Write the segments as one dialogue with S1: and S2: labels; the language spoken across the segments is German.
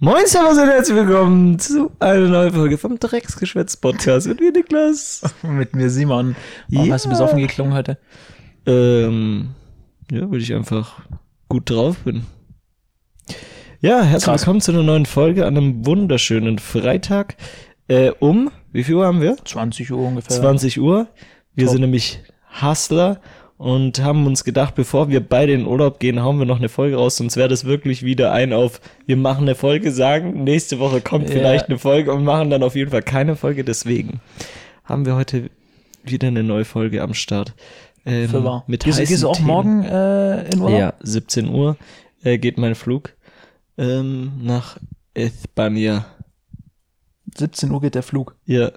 S1: Moin, Servus und herzlich willkommen zu einer neuen Folge vom Drecksgeschwätz-Podcast mit mir, Niklas.
S2: Mit mir Simon. Warum
S1: Ja.
S2: hast du besoffen geklungen heute?
S1: Ähm, ja, weil ich einfach gut drauf bin. Ja, herzlich
S2: Krass.
S1: willkommen zu einer neuen Folge an einem wunderschönen Freitag. Äh, um, wie viel Uhr haben wir?
S2: 20 Uhr ungefähr.
S1: 20 Uhr. Wir
S2: Top.
S1: sind nämlich Hustler und haben uns gedacht, bevor wir beide in Urlaub gehen, hauen wir noch eine Folge raus, sonst wäre das wirklich wieder ein auf, wir machen eine Folge, sagen, nächste Woche kommt
S2: Ja.
S1: vielleicht eine Folge und machen dann auf jeden Fall keine Folge. Deswegen haben wir heute wieder eine neue Folge am Start. Ähm,
S2: Für wahr.
S1: mit
S2: gehst,
S1: heißen
S2: gehst du auch
S1: Themen.
S2: morgen äh, in Urlaub?
S1: Ja, 17 Uhr äh, geht mein Flug ähm, nach España.
S2: 17 Uhr geht der Flug.
S1: Ja,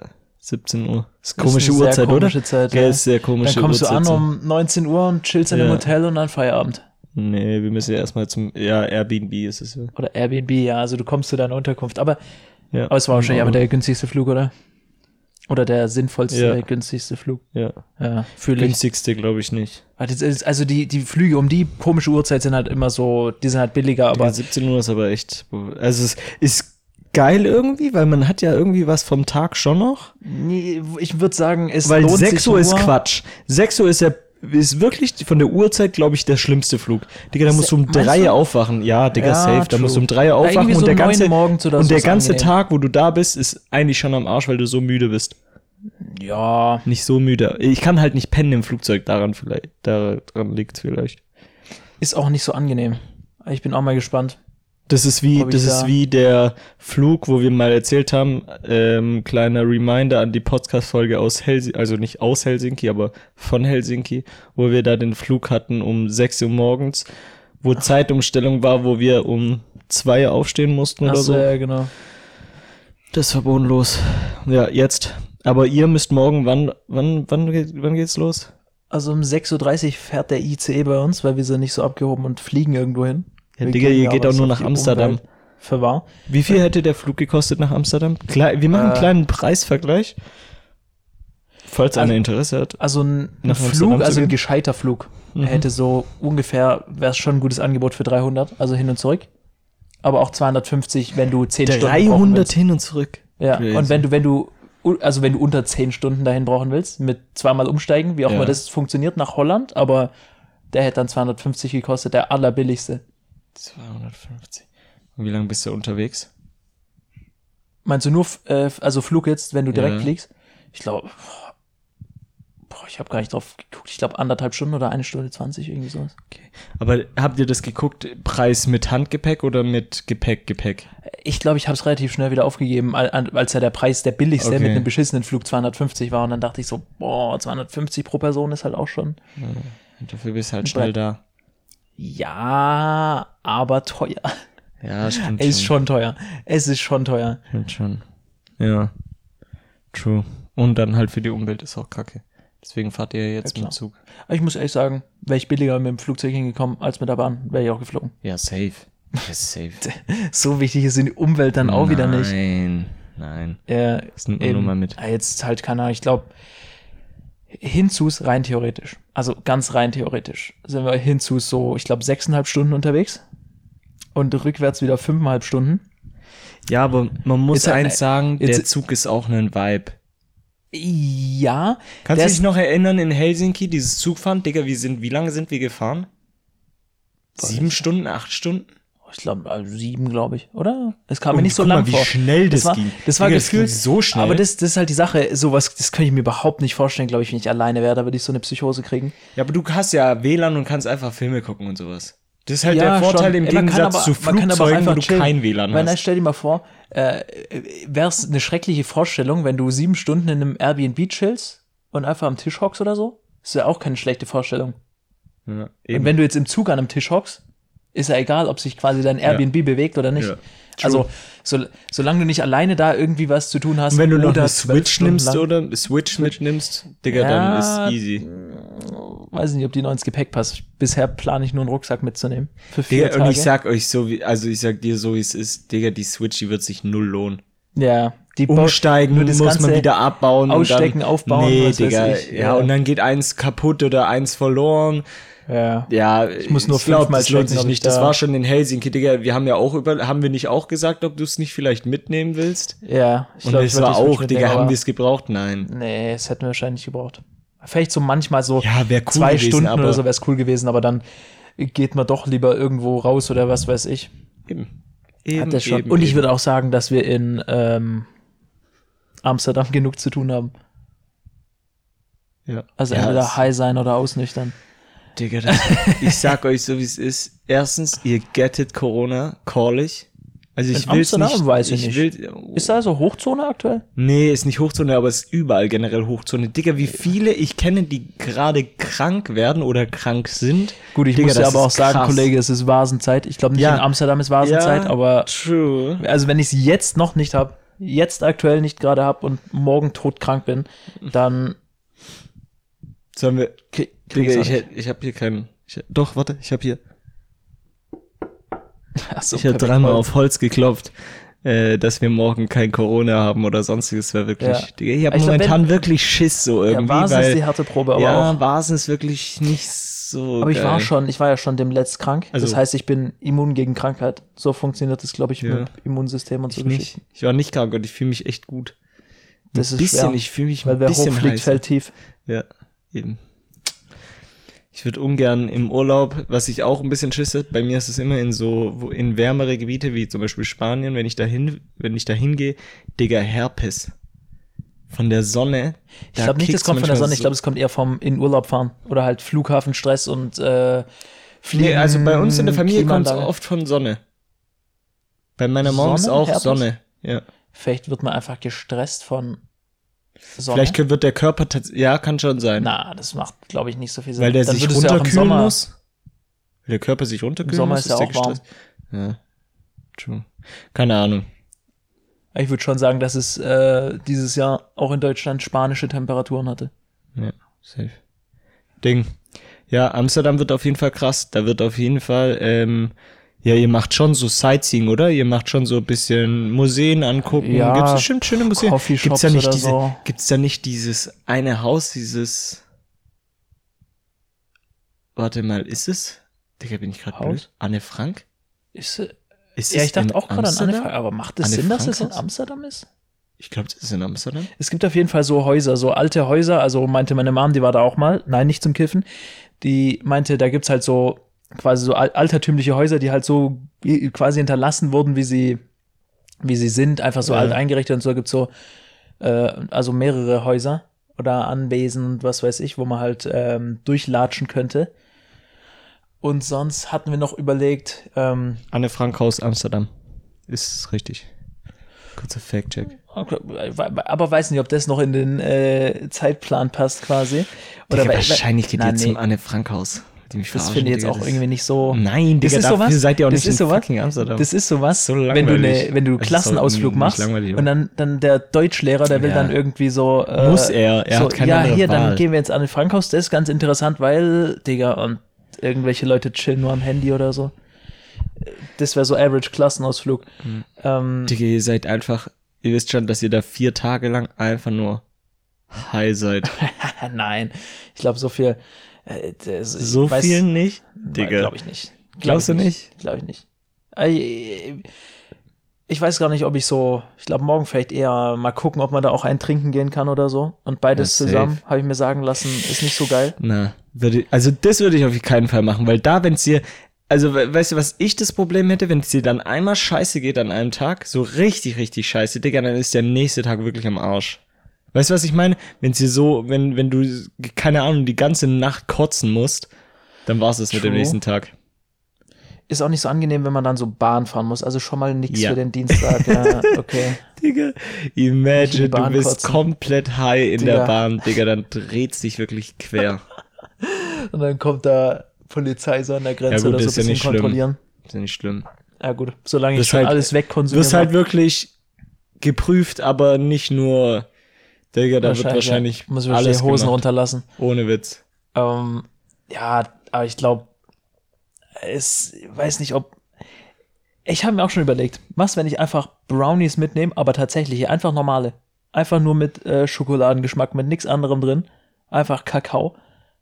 S1: 17 Uhr. Ist
S2: Das
S1: komische
S2: ist eine
S1: Uhrzeit,
S2: sehr
S1: oder?
S2: komische Zeit, ja.
S1: ist sehr komische
S2: Dann kommst du
S1: Uhrzeit.
S2: an
S1: so.
S2: um 19 Uhr und chillst in einem
S1: Ja.
S2: Hotel und dann Feierabend.
S1: Nee, wir müssen ja erstmal zum, ja, Airbnb ist es ja.
S2: Oder Airbnb, ja, also du kommst zu deiner Unterkunft. Aber,
S1: Ja,
S2: aber es war wahrscheinlich
S1: Aber-
S2: der günstigste Flug, oder? Oder der sinnvollste,
S1: Ja.
S2: günstigste Flug.
S1: ja.
S2: Ja, fühle
S1: günstigste glaube ich nicht.
S2: Also die, die Flüge um die komische Uhrzeit sind halt immer so, die sind halt billiger,
S1: Aber
S2: aber
S1: 17 Uhr ist aber echt, also es ist geil irgendwie, weil man hat ja irgendwie was vom Tag schon noch.
S2: nee, ich würde sagen, es
S1: weil
S2: lohnt
S1: 6
S2: sich
S1: Uhr ist Quatsch. 6 Uhr ist ja ist wirklich von der Uhrzeit, glaube ich, der schlimmste Flug. Digga, da musst du um 3
S2: du?
S1: Aufwachen. Ja, Digga,
S2: Ja,
S1: safe. Da
S2: true.
S1: musst du um 3 Uhr
S2: Ja,
S1: aufwachen
S2: irgendwie
S1: und
S2: so
S1: der ganze, und
S2: so
S1: der ganze
S2: angenehm.
S1: Tag, wo du da bist, ist eigentlich schon am Arsch, weil du so müde bist.
S2: Ja,
S1: Nicht so müde. Ich kann halt nicht pennen im Flugzeug, daran vielleicht, daran liegt vielleicht.
S2: ist auch nicht so angenehm. Ich bin auch mal gespannt.
S1: Das ist wie, das ist wie der Flug, wo wir mal erzählt haben, ähm, kleiner Reminder an die Podcast-Folge aus Helsinki, also nicht aus Helsinki, aber von Helsinki, wo wir da den Flug hatten um 6 Uhr morgens, wo Zeitumstellung war, wo wir um 2 Uhr aufstehen mussten oder
S2: Ach
S1: so.
S2: ja, genau.
S1: Das war bodenlos. Ja, jetzt. Aber ihr müsst morgen, wann, wann, wann, wann geht's los?
S2: Also um 6.30 Uhr fährt der ICE bei uns, weil wir sind nicht so abgehoben und fliegen irgendwo hin.
S1: Ja, Digga, ihr geht auch nur nach Amsterdam.
S2: Umwelt. Für wahr.
S1: Wie viel hätte der Flug gekostet nach Amsterdam? Klar, wir machen einen
S2: Äh,
S1: kleinen Preisvergleich. Falls einer
S2: Also-
S1: Interesse hat.
S2: Also ein, ein Flug, also ein gescheiter Flug,
S1: Mhm.
S2: hätte so ungefähr, wäre es schon ein gutes Angebot für 300, also hin und zurück. Aber auch 250, wenn du 10 Stunden brauchen
S1: 300
S2: willst.
S1: hin und zurück.
S2: Ja,
S1: Crazy.
S2: und wenn du, wenn du, also wenn du unter 10 Stunden dahin brauchen willst, mit zweimal umsteigen, wie auch
S1: Ja.
S2: immer das funktioniert nach Holland, aber der hätte dann 250 gekostet, der allerbilligste.
S1: 250. Und wie lange bist du unterwegs?
S2: Meinst du nur, äh, also Flug jetzt, wenn du direkt
S1: Ja.
S2: fliegst? Ich glaube, boah, ich habe gar nicht drauf geguckt. Ich glaube anderthalb Stunden oder eine Stunde 20, irgendwie sowas.
S1: Aber habt ihr das geguckt, Preis mit Handgepäck oder mit Gepäck, Gepäck?
S2: Ich glaube, ich habe es relativ schnell wieder aufgegeben, als ja der Preis der billigste
S1: Okay.
S2: mit einem beschissenen Flug 250 war. Und dann dachte ich so, boah, 250 pro Person ist halt auch schon.
S1: Dafür bist du halt schnell da.
S2: Ja, aber teuer.
S1: Ja, stimmt
S2: Es ist schon teuer. Es ist schon teuer.
S1: Stimmt schon. Ja. True. Und dann halt für die Umwelt ist auch kacke. Deswegen fahrt ihr jetzt
S2: Ja,
S1: mit. Zug.
S2: Aber ich muss ehrlich sagen, wäre ich billiger mit dem Flugzeug hingekommen als mit der Bahn, wäre ich auch geflogen.
S1: Ja, safe. Ja, safe.
S2: So wichtig ist die Umwelt dann auch wieder nicht.
S1: Nein, nein.
S2: Ja,
S1: Das nimmt man nur mal mit.
S2: Jetzt halt keine Ahnung, ich glaube, hinzus rein theoretisch, also ganz rein theoretisch, sind wir hinzus so, ich glaube, sechseinhalb Stunden unterwegs und rückwärts wieder fünfeinhalb Stunden.
S1: Ja, aber man muss
S2: halt-
S1: eins sagen, der Zug ist auch ein Vibe.
S2: Ja,
S1: Kannst du dich noch erinnern in Helsinki, dieses Zugfahren? Digga, wir sind, wie lange sind wir gefahren? Sieben Stunden, acht Stunden?
S2: Ich glaube, also sieben, glaube ich, oder? Es kam mir
S1: Und
S2: nicht so lang
S1: mal, wie
S2: vor.
S1: schnell das
S2: war,
S1: ging.
S2: Das war
S1: Digga, das ging
S2: gefühlt
S1: so schnell.
S2: Aber das, das ist halt die Sache, sowas, das könnte ich mir überhaupt nicht vorstellen, glaube ich, wenn ich alleine wäre, da würde ich so eine Psychose kriegen.
S1: Ja, aber du hast ja WLAN und kannst einfach Filme gucken und sowas. Das ist halt
S2: Ja,
S1: der Vorteil
S2: schon.
S1: im Gegensatz
S2: aber-
S1: zu
S2: man kann aber auch
S1: Flugzeugen, wo du
S2: chillen.
S1: kein WLAN hast.
S2: stell dir mal vor, äh, wäre es eine schreckliche Vorstellung, wenn du sieben Stunden in einem Airbnb chillst und einfach am Tisch hockst oder so. Das wäre auch keine schlechte Vorstellung.
S1: Ja,
S2: Und wenn du jetzt im Zug an einem Tisch hockst, ist ja egal, ob sich quasi dein Airbnb bewegt oder nicht.
S1: Ja.
S2: Also, so, solange du nicht alleine da irgendwie was zu tun hast.
S1: Und wenn du noch
S2: oder
S1: eine Switch nimmst
S2: lang-
S1: oder Switch mitnimmst, Digga,
S2: Ja,
S1: dann ist easy.
S2: Weiß nicht, ob die noch ins Gepäck passt. Bisher plane ich nur einen Rucksack mitzunehmen. Für vier
S1: Digga,
S2: Tage.
S1: und ich sag euch so, wie, also ich sag dir so, wie es ist, Digga, die Switch, die wird sich null lohnen.
S2: ja, die
S1: Umsteigen
S2: nur das
S1: muss man
S2: Ganze
S1: wieder abbauen.
S2: ausstecken,
S1: und dann,
S2: aufbauen,
S1: Nee,
S2: was weiß
S1: Digga.
S2: ich,
S1: ja.
S2: ja.
S1: und dann geht eins kaputt oder eins verloren.
S2: Ja.
S1: Ja,
S2: Ich muss nur
S1: ich glaub,
S2: fünfmal
S1: das lohnt sich
S2: ich
S1: nicht. Das
S2: da-
S1: war schon in Helsinki, Digga. Wir haben ja auch über, haben wir nicht auch gesagt, ob du es nicht vielleicht mitnehmen willst?
S2: Ja, ich
S1: Und
S2: glaub,
S1: es
S2: ich würd
S1: war
S2: das
S1: auch, Digga, haben wir es gebraucht? Nein.
S2: Nee, es hätten wir wahrscheinlich nicht gebraucht. Vielleicht so manchmal so
S1: Ja, wäre cool
S2: zwei
S1: gewesen,
S2: Stunden
S1: aber
S2: oder so wäre es cool gewesen, aber dann geht man doch lieber irgendwo raus oder was weiß ich.
S1: eben. Eben,
S2: Hat das schon.
S1: eben,
S2: Und ich würde auch sagen, dass wir in ähm, Amsterdam genug zu tun haben.
S1: ja.
S2: Also
S1: ja,
S2: entweder high sein oder ausnüchtern.
S1: Digga, das, ich sag euch so, wie es ist. Erstens, ihr gettet Corona, call ich. Also ich
S2: Amsterdam
S1: nicht.
S2: weiß ich nicht.
S1: Will,
S2: Ist da also Hochzone aktuell?
S1: nee, ist nicht Hochzone, aber es ist überall generell Hochzone. Digga, wie viele ich kenne, die gerade krank werden oder krank sind.
S2: Gut, ich
S1: Digga,
S2: muss ja aber auch sagen,
S1: krass.
S2: Kollege, es ist Vasenzeit. Ich glaube nicht
S1: Ja.
S2: in Amsterdam ist Vasenzeit, aber
S1: true.
S2: also wenn ich es jetzt noch nicht habe, jetzt aktuell nicht gerade habe und morgen todkrank bin, dann
S1: Sollen wir, Digga, ich, ich habe hier keinen. Ich, doch, warte, ich habe hier.
S2: so,
S1: ich habe dreimal auf Holz geklopft, äh, dass wir morgen kein Corona haben oder sonstiges. Wäre wirklich.
S2: Ja.
S1: Digga, ich habe momentan wirklich Schiss so
S2: Ja,
S1: irgendwie,
S2: ist
S1: weil
S2: die harte Probe, aber
S1: ja,
S2: auch.
S1: Vasen ist wirklich nicht so.
S2: Aber ich war
S1: geil.
S2: schon, ich war ja schon dem Letzt krank. das
S1: Also-
S2: heißt, ich bin immun gegen Krankheit. So funktioniert das, glaube ich,
S1: Ja.
S2: mit Immunsystem und so
S1: Ich nicht. Ich war nicht krank und ich fühle mich echt gut.
S2: Das
S1: ein
S2: ist
S1: bisschen,
S2: schwer,
S1: ich fühle mich
S2: Weil
S1: ein
S2: wer
S1: bisschen
S2: hochfliegt, fällt tief.
S1: Ja, eben. Ich würde ungern im Urlaub, was ich auch ein bisschen schisse, bei mir ist es immer in so, in wärmere Gebiete, wie zum Beispiel Spanien, wenn ich dahin, wenn ich da hingehe, Digga, Herpes. Von der Sonne.
S2: Ich glaube nicht, das kommt von der Sonne. Ich glaube, es kommt eher vom in Urlaub fahren oder halt Flughafenstress und äh, Fliegen.
S1: Nee, also bei uns in der Familie kommt es oft von Sonne. Bei meiner Mom ist auch
S2: Herpes?
S1: Sonne. Ja.
S2: Vielleicht wird man einfach gestresst von Sonne.
S1: Vielleicht wird der Körper ja, kann schon sein.
S2: Na, das macht, glaube ich, nicht so viel Sinn.
S1: weil der
S2: Dann
S1: sich
S2: ja
S1: runterkühlen
S2: Sommer,
S1: muss. Weil der Körper sich runterkühlen
S2: Sommer
S1: muss.
S2: ist ja
S1: der
S2: auch warm.
S1: Ja. True. Keine Ahnung.
S2: Ich würde schon sagen, dass es äh, dieses Jahr auch in Deutschland spanische Temperaturen hatte.
S1: Ja, safe. Ding. Ja, Amsterdam wird auf jeden Fall krass. Da wird auf jeden Fall, ähm, ja, ihr macht schon so Sightseeing, oder? Ihr macht schon so ein bisschen Museen angucken.
S2: Ja,
S1: Gibt's bestimmt schöne Museen.
S2: Coffeeshops
S1: Gibt's da nicht
S2: oder
S1: diese,
S2: so.
S1: gibt's da nicht dieses eine Haus, dieses, warte mal, ist es? Digga, bin ich gerade blöd? Anne Frank?
S2: Ist,
S1: Ist
S2: ja,
S1: es
S2: ich dachte auch gerade an Anne? Frank, aber macht es Sinn, dass es in? Amsterdam ist?
S1: Ich glaube, das ist in Amsterdam.
S2: Es gibt auf jeden Fall so Häuser, so alte Häuser, also meinte meine Mom, die war da auch mal, nein, nicht zum Kiffen, die meinte, da gibt's halt so quasi so al- altertümliche Häuser, die halt so quasi hinterlassen wurden, wie sie, wie sie sind, einfach so
S1: Ja.
S2: alt eingerichtet und so gibt's so, äh, also mehrere Häuser oder Anwesen und was weiß ich, wo man halt ähm, durchlatschen könnte. Und sonst hatten wir noch überlegt, ähm,
S1: Anne Frank Haus Amsterdam. Ist richtig. Kurzer Fact-Check.
S2: aber weiß nicht, ob das noch in den äh, Zeitplan passt quasi.
S1: Digga,
S2: weil- weil-
S1: wahrscheinlich geht
S2: Na,
S1: ihr
S2: nee.
S1: zum Anne Frank Haus. Die mich
S2: Das finde ich jetzt
S1: Digga,
S2: auch
S1: das-
S2: irgendwie nicht so.
S1: Nein,
S2: Das
S1: Digga,
S2: ist
S1: dafür
S2: sowas-
S1: seid ihr auch
S2: das
S1: nicht
S2: ist
S1: in fucking Amsterdam.
S2: Das ist sowas,
S1: So
S2: wenn du, ne, wenn du
S1: Das ist
S2: Klassenausflug machst und dann, dann der Deutschlehrer, der will
S1: Ja.
S2: dann irgendwie so. Äh,
S1: Muss er, er
S2: so,
S1: hat keine
S2: Ja, hier, dann
S1: Wahl.
S2: gehen wir jetzt an den Frankhaus, das ist ganz interessant, weil, Digga, und irgendwelche Leute chillen nur am Handy oder so. Das wäre so Average Klassenausflug.
S1: Mhm.
S2: Ähm,
S1: Digga, ihr seid einfach, ihr wisst schon, dass ihr da vier Tage lang einfach nur high seid.
S2: nein, ich glaube, so viel. Äh, das,
S1: So
S2: weiß-
S1: viel nicht? Digga.
S2: Glaube ich nicht. Glaub
S1: Glaubst
S2: ich
S1: du nicht?
S2: Glaube ich nicht. Ich weiß gar nicht, ob ich so, ich glaube, morgen vielleicht eher mal gucken, ob man da auch ein trinken gehen kann oder so. Und beides
S1: Ja,
S2: zusammen, habe ich mir sagen lassen, ist nicht so geil.
S1: Na, würde, also das würde ich auf keinen Fall machen, weil da, wenn es dir, also we- weißt du, was ich das Problem hätte, wenn es dir dann einmal scheiße geht an einem Tag, so richtig, richtig scheiße, Digga, dann ist der nächste Tag wirklich am Arsch. Weißt du, was ich meine? Wenn dir so, wenn, wenn du, keine Ahnung, die ganze Nacht kotzen musst, dann war's es mit dem nächsten Tag.
S2: Ist auch nicht so angenehm, wenn man dann so Bahn fahren muss. Also schon mal nix
S1: Ja.
S2: für den Dienstag. ja, okay.
S1: Digga,
S2: Nicht in
S1: imagine, du bist
S2: kotzen.
S1: komplett high in
S2: Digga.
S1: der Bahn, Digga, dann dreht's dich wirklich quer.
S2: Und dann kommt da Polizei so an der Grenze
S1: Ja, gut,
S2: oder so
S1: ja
S2: ein bisschen
S1: nicht schlimm.
S2: kontrollieren.
S1: Ist ja nicht schlimm.
S2: Ja gut, solange ich
S1: Wirst
S2: schon
S1: halt-
S2: alles
S1: Du
S2: wegkonsumiere.
S1: wirst halt wirklich geprüft, aber nicht nur, Digga, da wird wahrscheinlich
S2: muss ich
S1: alles
S2: die Hosen
S1: gemacht.
S2: runterlassen.
S1: Ohne Witz.
S2: Ähm, ja, aber ich glaube, es weiß nicht, ob. Ich habe mir auch schon überlegt, was, wenn ich einfach Brownies mitnehme, aber tatsächlich einfach normale. Einfach nur mit äh, Schokoladengeschmack, mit nichts anderem drin. Einfach Kakao.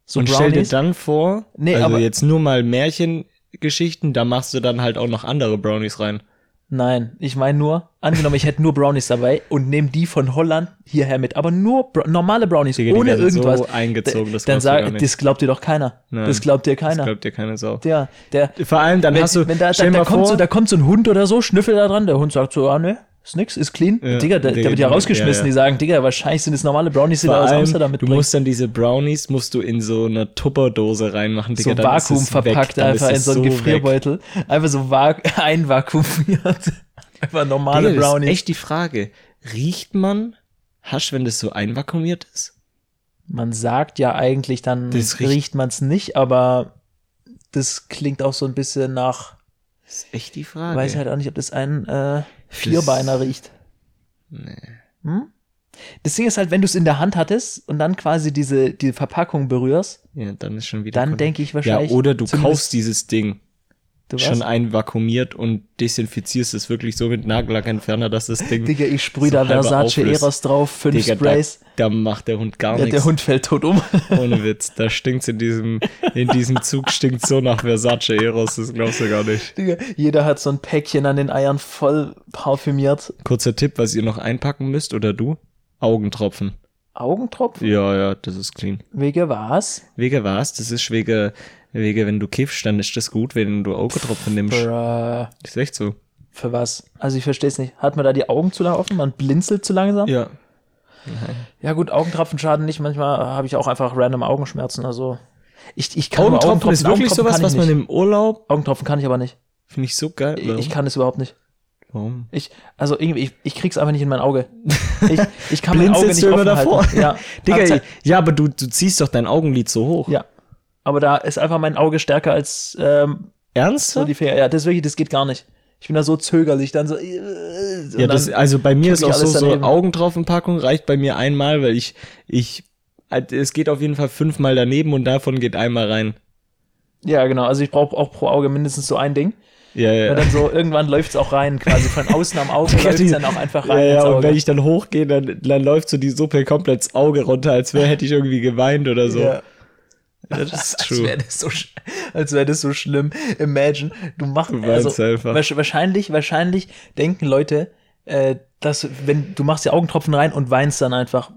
S2: So
S1: und stell dir
S2: Brownies.
S1: dann vor,
S2: Nee,
S1: also
S2: aber-
S1: jetzt nur mal Märchengeschichten, da machst du dann halt auch noch andere Brownies rein.
S2: Nein, ich meine nur, angenommen, ich hätte nur Brownies dabei und nehme die von Holland hierher mit, aber nur Bra normale Brownies,
S1: Digga,
S2: ohne irgendwas.
S1: so eingezogen, das
S2: dann sag, das glaubt dir doch keiner.
S1: Nein.
S2: Das glaubt dir
S1: Das
S2: keiner.
S1: glaubt dir keine Sau.
S2: der, der,
S1: Vor allem, dann
S2: wenn,
S1: hast du,
S2: wenn da, da, da, kommt
S1: vor,
S2: so, da kommt so ein Hund oder so, schnüffelt da dran, der Hund sagt so, ah ne, ist nix, ist clean.
S1: Ja,
S2: Digga, der, wird ja
S1: ja,
S2: rausgeschmissen,
S1: ja.
S2: die sagen, Digga, wahrscheinlich sind es normale Brownies, die da aus Amsterdam
S1: du
S2: mitbringen.
S1: musst dann diese Brownies, musst du in so eine Tupperdose reinmachen, Digga,
S2: so Vakuum verpackt
S1: weg,
S2: einfach in so einen
S1: weg.
S2: Gefrierbeutel. Einfach so va einvakuumiert. einfach normale
S1: Digga, das ist
S2: Brownies.
S1: echt die Frage. Riecht man Hasch, wenn das so einvakuumiert ist?
S2: Man sagt ja eigentlich, dann
S1: Das riecht-
S2: riecht man es nicht, aber das klingt auch so ein bisschen nach,
S1: Das ist echt die Frage.
S2: weiß halt auch nicht, ob das ein äh, Vierbeiner riecht.
S1: Nee.
S2: Hm? Das Ding ist halt, wenn du es in der Hand hattest und dann quasi diese, die Verpackung berührst,
S1: Ja, dann ist schon wieder.
S2: dann denke ich
S1: Ja,
S2: wahrscheinlich.
S1: oder du kaufst dieses Ding schon
S2: was?
S1: einvakuumiert und desinfizierst es wirklich so mit Nagellackentferner, dass das Ding.
S2: Digga, ich sprühe
S1: so
S2: da Versace
S1: auflöst.
S2: Eros drauf, fünf
S1: Digga, da,
S2: Sprays.
S1: da macht der Hund gar
S2: Ja, der
S1: nichts.
S2: Hund fällt tot um.
S1: Ohne Witz. Da stinkt's in diesem, in diesem Zug stinkt so nach Versace Eros, das glaubst du gar nicht.
S2: Digga, jeder hat so ein Päckchen an den Eiern voll parfümiert.
S1: Kurzer Tipp, was ihr noch einpacken müsst, oder du? Augentropfen.
S2: Augentropfen?
S1: Ja, ja, das ist clean.
S2: Wege was?
S1: Wege was? Das ist wegen, wegen, wenn du kiffst, dann ist das gut, wenn du Augentropfen nimmst.
S2: Bruh.
S1: Ist echt so.
S2: Für was? Also ich verstehe es nicht. Hat man da die Augen zu lang offen? Man blinzelt zu langsam?
S1: Ja.
S2: Ja gut, Augentropfen schaden nicht. Manchmal habe ich auch einfach random Augenschmerzen. Also ich, ich kann nur
S1: Augentropfen ist wirklich
S2: Augentropfen
S1: sowas, was man im Urlaub,
S2: Augentropfen kann ich aber nicht.
S1: finde ich so geil.
S2: Ich,
S1: Warum?
S2: ich kann es überhaupt nicht.
S1: Warum?
S2: Ich, also irgendwie, ich, ich krieg's einfach nicht in mein Auge. Ich, ich kann mein Auge nicht offen
S1: davor?
S2: halten. Ja,
S1: Digga, ja, aber du, du ziehst doch dein Augenlid so hoch.
S2: ja. Aber da ist einfach mein Auge stärker als ähm,
S1: Ernst?
S2: so die Finger. Ja, das wirklich, das geht gar nicht. Ich bin da so zögerlich, dann so. äh,
S1: ja, das, also bei mir ist auch so, so
S2: daneben.
S1: Augentropfenpackung reicht bei mir einmal, weil ich, ich, halt, es geht auf jeden Fall fünfmal daneben und davon geht einmal rein.
S2: ja, genau. Also ich brauche auch pro Auge mindestens so ein Ding.
S1: Ja, ja.
S2: Und dann so, irgendwann läuft's auch rein, quasi von außen am Auge
S1: Ja,
S2: läuft's
S1: die-
S2: dann auch einfach
S1: ja,
S2: rein
S1: ja,
S2: ins
S1: und wenn ich dann hochgehe, dann, dann läuft so die Suppe komplett ins Auge runter, als wäre hätte ich irgendwie geweint oder so.
S2: Ja.
S1: Das ist
S2: Als
S1: true.
S2: wäre das, so, als wär das so schlimm. Imagine, du machst
S1: Du weinst einfach.
S2: wahrsch- wahrscheinlich, wahrscheinlich denken Leute, äh, dass wenn du machst die Augentropfen rein und weinst dann einfach.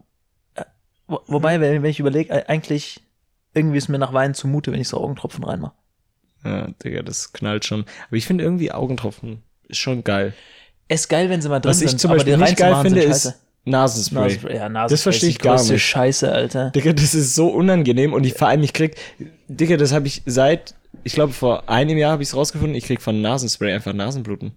S2: Äh, wo, wobei, wenn, wenn ich überlege, eigentlich irgendwie ist mir nach Weinen zumute, wenn ich so Augentropfen reinmache.
S1: Ja, Digga, das knallt schon. Aber ich finde irgendwie Augentropfen ist schon geil.
S2: Es ist geil, wenn sie mal drin
S1: Was ich
S2: sind,
S1: zum
S2: aber
S1: Beispiel
S2: die
S1: nicht geil finde, ist. Nasenspray.
S2: Nasenspray. Ja, Nasenspray
S1: Das verstehe ich gar nicht.
S2: Scheiße, Alter.
S1: Digga, das ist so unangenehm und ich vor allem, ich krieg, Digga, das habe ich seit, ich glaube vor einem Jahr habe ich es rausgefunden, ich krieg von Nasenspray einfach Nasenbluten.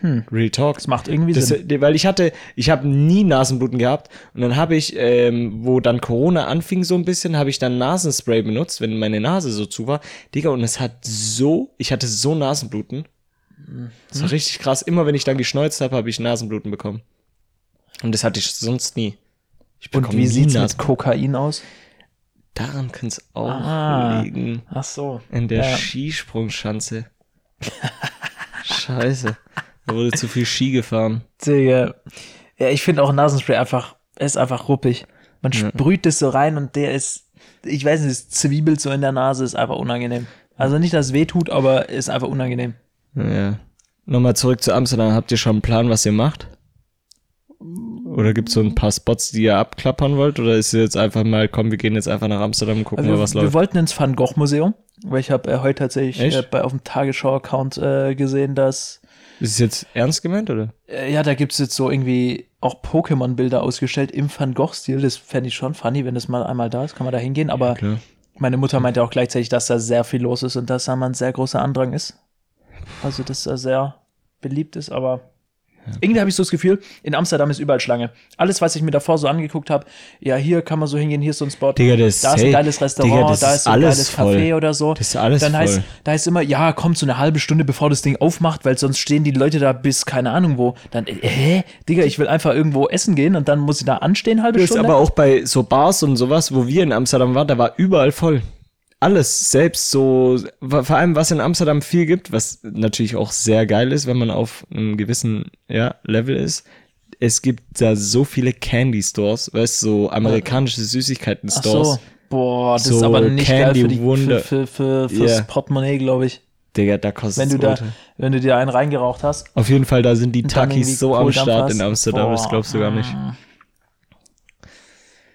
S2: Hm.
S1: Real Talk.
S2: Das macht irgendwie
S1: Das,
S2: Sinn.
S1: weil ich hatte, ich habe nie Nasenbluten gehabt und dann habe ich, ähm, wo dann Corona anfing so ein bisschen, habe ich dann Nasenspray benutzt, wenn meine Nase so zu war. Digga, und es hat so, ich hatte so Nasenbluten. Das
S2: Mhm.
S1: war richtig krass. Immer wenn ich dann geschneuzt habe, habe ich Nasenbluten bekommen. Und das hatte ich sonst nie. Ich
S2: Und wie
S1: nie
S2: sieht's mit
S1: Nasen-
S2: Kokain aus?
S1: Daran kann es auch
S2: Ah.
S1: liegen.
S2: Ach so.
S1: In der
S2: Ja.
S1: Skisprungschanze. Scheiße. Da wurde zu viel Ski gefahren.
S2: Digga. Ja, ich finde auch Nasenspray einfach, er ist einfach ruppig. Man
S1: Ja.
S2: sprüht das so rein und der ist, ich weiß nicht, es zwiebelt so in der Nase, ist einfach unangenehm. Also nicht, dass es weh tut, aber ist einfach unangenehm.
S1: Ja. Nochmal zurück zu Amsterdam. Habt ihr schon einen Plan, was ihr macht? Oder gibt es so ein paar Spots, die ihr abklappern wollt? Oder ist es jetzt einfach mal, komm, wir gehen jetzt einfach nach Amsterdam und gucken
S2: Also
S1: mal,
S2: wir,
S1: was
S2: wir
S1: läuft?
S2: wollten ins Van Gogh Museum, weil ich habe äh, heute tatsächlich äh, bei auf dem Tagesschau-Account äh, gesehen, dass
S1: Ist es jetzt ernst gemeint, oder?
S2: äh, ja, da gibt's jetzt so irgendwie auch Pokémon-Bilder ausgestellt im Van Gogh-Stil. Das fände ich schon funny, wenn das mal einmal da ist, kann man da hingehen. Aber
S1: Klar.
S2: Meine Mutter meinte auch gleichzeitig, dass da sehr viel los ist und dass da mal ein sehr großer Andrang ist. Also, dass da sehr beliebt ist, aber irgendwie habe ich so das Gefühl, in Amsterdam ist überall Schlange. Alles, was ich mir davor so angeguckt habe, ja, hier kann man so hingehen, hier ist so ein Spot.
S1: Digga, das
S2: da ist ein
S1: hey,
S2: geiles Restaurant,
S1: Digga,
S2: da
S1: ist
S2: ist ein
S1: alles
S2: geiles
S1: voll.
S2: Café oder so.
S1: Das ist alles
S2: Dann heißt,
S1: voll.
S2: da heißt immer, ja, kommt so eine halbe Stunde, bevor das Ding aufmacht, weil sonst stehen die Leute da bis keine Ahnung wo. Dann, äh, hä? Digga, ich will einfach irgendwo essen gehen und dann muss ich da anstehen, halbe
S1: Das ist
S2: Stunde.
S1: aber auch bei so Bars und sowas, wo wir in Amsterdam waren, da war überall voll. Alles, selbst so, vor allem was in Amsterdam viel gibt, was natürlich auch sehr geil ist, wenn man auf einem gewissen ja, Level ist. Es gibt da so viele Candy Stores, weißt du, so amerikanische
S2: Ach
S1: Süßigkeiten-Stores.
S2: so. Boah, das
S1: So
S2: ist aber nicht
S1: Candy
S2: geil für die,
S1: Wunder-
S2: für, für, für, fürs
S1: Ja.
S2: Portemonnaie, glaube ich.
S1: Digga, da kostet
S2: Wenn du
S1: es
S2: da, wenn du dir einen reingeraucht hast.
S1: Auf jeden Fall, da sind die Takis so am Start in Amsterdam, das
S2: Boah.
S1: glaubst du gar nicht.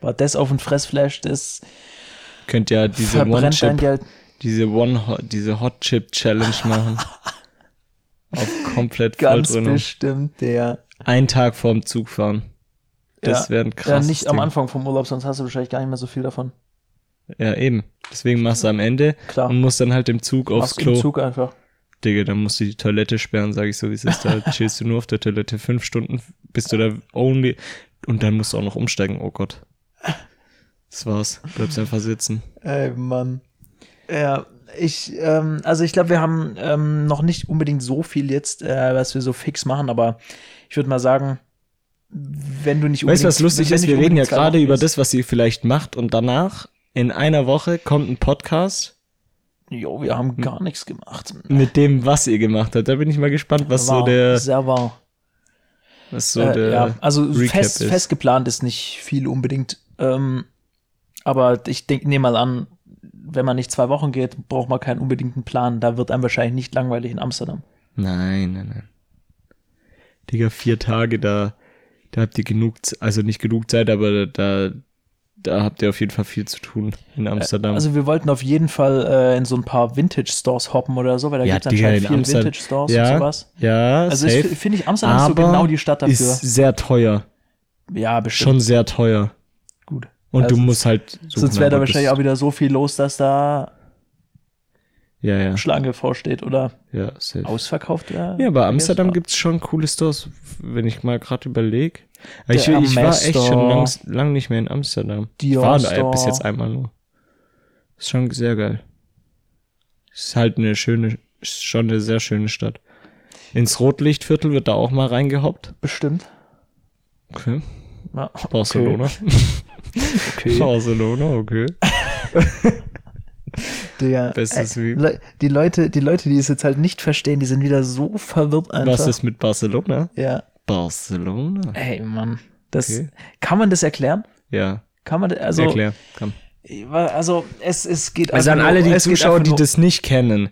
S2: War das auf den Fressflash, das
S1: Könnt ja diese One
S2: verbrennt dein
S1: Chip,
S2: Geld.
S1: diese One diese Hot Chip Challenge machen. Auf komplett voll
S2: Ganz
S1: drin.
S2: bestimmt, der.
S1: Ein Tag vorm Zug fahren. Das
S2: ja.
S1: wäre ein
S2: Ja,
S1: krasses
S2: nicht am
S1: Ding.
S2: Anfang vom Urlaub, sonst hast du wahrscheinlich gar nicht mehr so viel davon.
S1: Ja, eben. Deswegen machst du am Ende
S2: Klar.
S1: und musst dann halt im Zug aufs
S2: Machst
S1: Klo.
S2: Im Zug einfach.
S1: Digga, dann musst du die Toilette sperren, sag ich so, wie es ist. Da chillst du nur auf der Toilette fünf Stunden, bist du da only und dann musst du auch noch umsteigen. Oh Gott. Das war's. Bleibst einfach sitzen.
S2: Ey, Mann. Ja, ich, ähm, also ich glaube, wir haben ähm, noch nicht unbedingt so viel jetzt, äh, was wir so fix machen, aber ich würde mal sagen, wenn du nicht
S1: Weißt du, was
S2: unbedingt-
S1: lustig ist? Wir reden ja
S2: unbedingt
S1: gerade über das, was sie vielleicht macht und danach in einer Woche kommt ein Podcast
S2: Jo, wir haben gar nichts gemacht.
S1: mit dem, was ihr gemacht habt. Da bin ich mal gespannt, was so
S2: War
S1: der,
S2: Sehr wahr.
S1: was so
S2: äh,
S1: der
S2: ja, also
S1: Recap
S2: fest,
S1: ist.
S2: fest geplant ist nicht viel unbedingt. Ähm, aber ich denke, nehme mal an, wenn man nicht zwei Wochen geht, braucht man keinen unbedingten Plan. Da wird einem wahrscheinlich nicht langweilig in Amsterdam.
S1: Nein, nein, nein. Digga, vier Tage, da, da habt ihr genug, also nicht genug Zeit, aber da, da habt ihr auf jeden Fall viel zu tun in Amsterdam.
S2: Also wir wollten auf jeden Fall äh, in so ein paar Vintage-Stores hoppen oder so, weil da
S1: Ja,
S2: gibt es anscheinend
S1: in
S2: viel
S1: Amsterdam-
S2: Vintage-Stores
S1: ja,
S2: und sowas.
S1: ja,
S2: Also finde ich, Amsterdam ist so
S1: aber
S2: genau die Stadt dafür.
S1: ist sehr teuer.
S2: ja, bestimmt.
S1: Schon sehr teuer.
S2: gut.
S1: Und
S2: Also
S1: du musst halt suchen,
S2: Sonst wäre da wahrscheinlich auch wieder so viel los, dass da
S1: Ja, ja,
S2: Schlange vorsteht oder
S1: ja, safe.
S2: ausverkauft wäre.
S1: Ja, bei Amsterdam
S2: gibt
S1: gibt's schon coole Stores, wenn ich mal gerade überlege. Ich, ich war echt schon lang, lang nicht mehr in Amsterdam.
S2: Dior
S1: war da
S2: Store.
S1: bis jetzt einmal nur. Ist schon sehr geil. Ist halt eine schöne, schon eine sehr schöne Stadt. Ins Rotlichtviertel wird da auch mal reingehoppt.
S2: Bestimmt.
S1: Okay.
S2: Ja,
S1: Barcelona.
S2: Okay.
S1: Barcelona, okay.
S2: Der,
S1: Bestes
S2: äh. Le die Leute, die Leute, die es jetzt halt nicht verstehen, die sind wieder so verwirrt einfach.
S1: Was ist mit Barcelona?
S2: Ja.
S1: Barcelona.
S2: Ey, Mann. Das,
S1: Okay.
S2: Kann man das erklären?
S1: Ja,
S2: Kann man, also,
S1: erklär. Komm.
S2: also, es, es geht
S1: Also an alle die Zuschauer, die das nicht kennen.